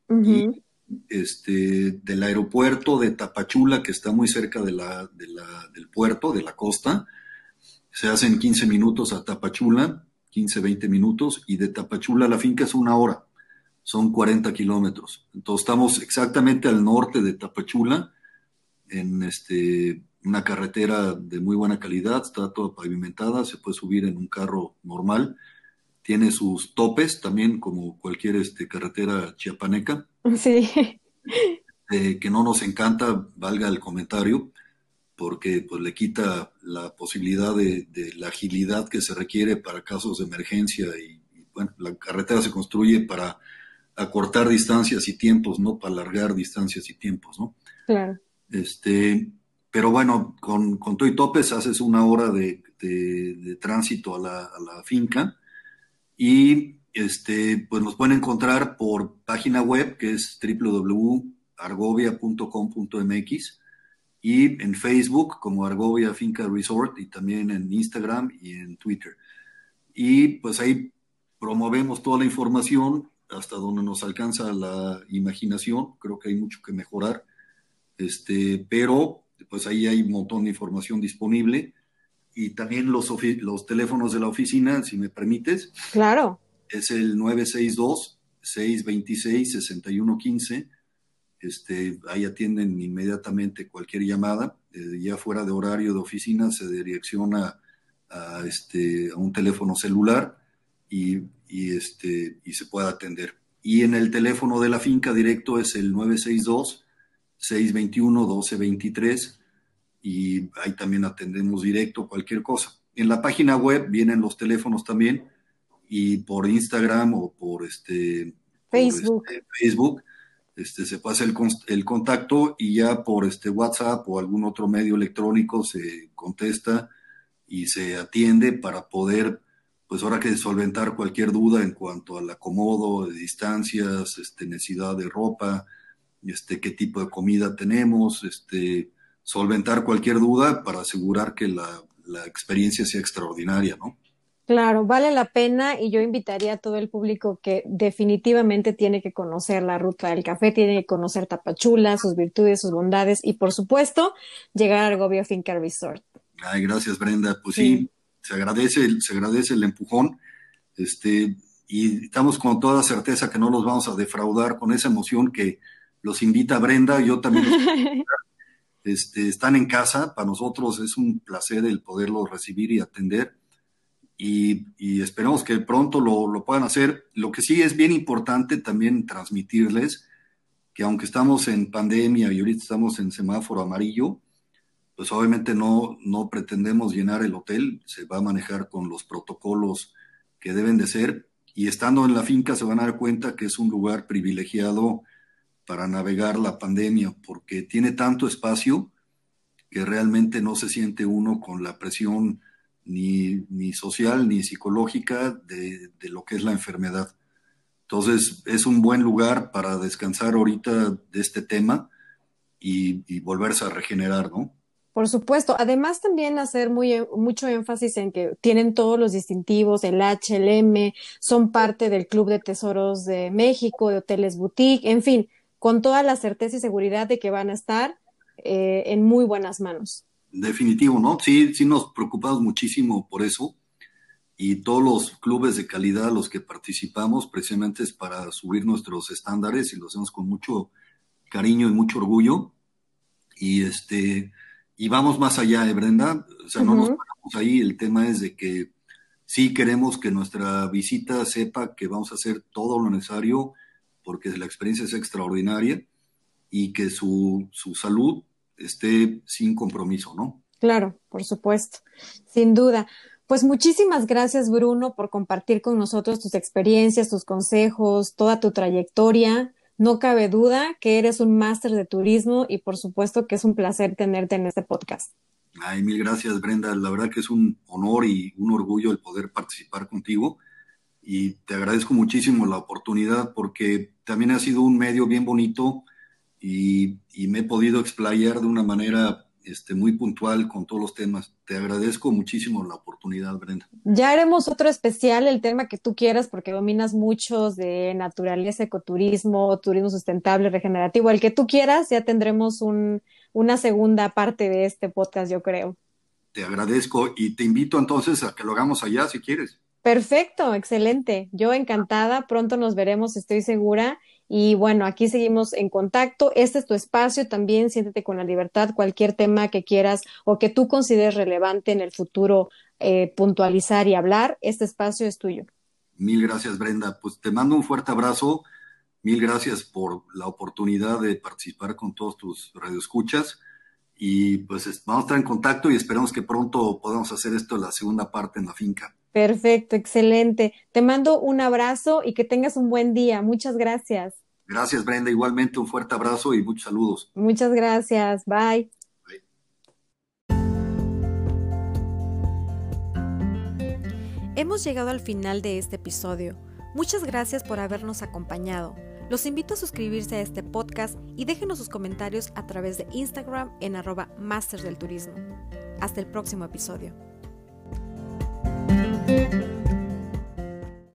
Este, del aeropuerto de Tapachula, que está muy cerca del puerto, de la costa, se hacen 15 minutos a Tapachula, 15, 20 minutos, y de Tapachula a la finca es una hora, son 40 kilómetros. Entonces estamos exactamente al norte de Tapachula, en este, una carretera de muy buena calidad, está toda pavimentada, se puede subir en un carro normal, tiene sus topes también como cualquier este, carretera chiapaneca. Sí. Eh, que no nos encanta, valga el comentario, porque pues le quita la posibilidad de, la agilidad que se requiere para casos de emergencia y, y, bueno, la carretera se construye para acortar distancias y tiempos, no para alargar distancias y tiempos, ¿no? Claro. Este, pero bueno, con, con y Topes haces una hora de, tránsito a la, finca y este, pues nos pueden encontrar por página web que es www.argovia.com.mx y en Facebook como Argovia Finca Resort y también en Instagram y en Twitter. Y pues ahí promovemos toda la información hasta donde nos alcanza la imaginación. Creo que hay mucho que mejorar. Este, pero pues ahí hay un montón de información disponible. Y también los, los teléfonos de la oficina, si me permites. Claro. Es el 962-626-6115. Este, ahí atienden inmediatamente cualquier llamada. Eh, ya fuera de horario de oficina se direcciona a, este, a un teléfono celular y, y, este, y se puede atender. Y en el teléfono de la finca directo es el 962 621-1223 y ahí también atendemos directo cualquier cosa. En la página web vienen los teléfonos también y por Instagram o por este Facebook, este, Facebook este, se pasa el, el, contacto y ya por este WhatsApp o algún otro medio electrónico se contesta y se atiende para poder, pues ahora que solventar cualquier duda en cuanto al acomodo de distancias, este, necesidad de ropa, este, qué tipo de comida tenemos, este, solventar cualquier duda para asegurar que la, experiencia sea extraordinaria, ¿no? Claro, vale la pena y yo invitaría a todo el público que definitivamente tiene que conocer la ruta del café, tiene que conocer Tapachula, sus virtudes, sus bondades y por supuesto llegar al Gobio Finca Resort. Ay, gracias Brenda. Pues sí, se agradece, se agradece el empujón. Este, y estamos con toda certeza que no los vamos a defraudar con esa emoción que los invita Brenda, yo también. <laughs> este, están en casa, para nosotros es un placer el poderlos recibir y atender. Y, y esperamos que pronto lo, lo, puedan hacer. Lo que sí es bien importante también transmitirles que aunque estamos en pandemia y ahorita estamos en semáforo amarillo, pues obviamente no, no pretendemos llenar el hotel, se va a manejar con los protocolos que deben de ser. Y estando en la finca se van a dar cuenta que es un lugar privilegiado para navegar la pandemia, porque tiene tanto espacio que realmente no se siente uno con la presión ni, ni social ni psicológica de, de, lo que es la enfermedad. Entonces es un buen lugar para descansar ahorita de este tema y, volverse a regenerar, ¿no? Por supuesto. Además, también hacer muy, mucho énfasis en que tienen todos los distintivos, el HLM, son parte del Club de Tesoros de México, de Hoteles Boutique, en fin, con toda la certeza y seguridad de que van a estar eh, en muy buenas manos. Definitivo, ¿no? Sí, sí nos preocupamos muchísimo por eso y todos los clubes de calidad a los que participamos precisamente es para subir nuestros estándares y lo hacemos con mucho cariño y mucho orgullo y este y vamos más allá, ¿eh, Brenda? O sea, no uh -huh. nos paramos ahí, el tema es de que sí queremos que nuestra visita sepa que vamos a hacer todo lo necesario porque la experiencia es extraordinaria y que su, su salud esté sin compromiso, ¿no? Claro, por supuesto, sin duda. Pues muchísimas gracias, Bruno, por compartir con nosotros tus experiencias, tus consejos, toda tu trayectoria. No cabe duda que eres un máster de turismo y por supuesto que es un placer tenerte en este podcast. Ay, mil gracias, Brenda. La verdad que es un honor y un orgullo el poder participar contigo y te agradezco muchísimo la oportunidad porque también ha sido un medio bien bonito y, y me he podido explayar de una manera este, muy puntual con todos los temas. Te agradezco muchísimo la oportunidad, Brenda. Ya haremos otro especial, el tema que tú quieras, porque dominas muchos de naturaleza, ecoturismo, turismo sustentable, regenerativo, el que tú quieras, ya tendremos un, una segunda parte de este podcast, yo creo. Te agradezco y te invito entonces a que lo hagamos allá si quieres. Perfecto, excelente. Yo encantada, pronto nos veremos, estoy segura. Y bueno, aquí seguimos en contacto. Este es tu espacio también. Siéntete con la libertad. Cualquier tema que quieras o que tú consideres relevante en el futuro eh, puntualizar y hablar, este espacio es tuyo. Mil gracias, Brenda. Pues te mando un fuerte abrazo. Mil gracias por la oportunidad de participar con todos tus radioescuchas. Y pues vamos a estar en contacto y esperamos que pronto podamos hacer esto la segunda parte en la finca. Perfecto, excelente. Te mando un abrazo y que tengas un buen día. Muchas gracias. Gracias, Brenda. Igualmente un fuerte abrazo y muchos saludos. Muchas gracias. Bye. Bye. Hemos llegado al final de este episodio. Muchas gracias por habernos acompañado. Los invito a suscribirse a este podcast y déjenos sus comentarios a través de Instagram en arroba Masters del Turismo. Hasta el próximo episodio.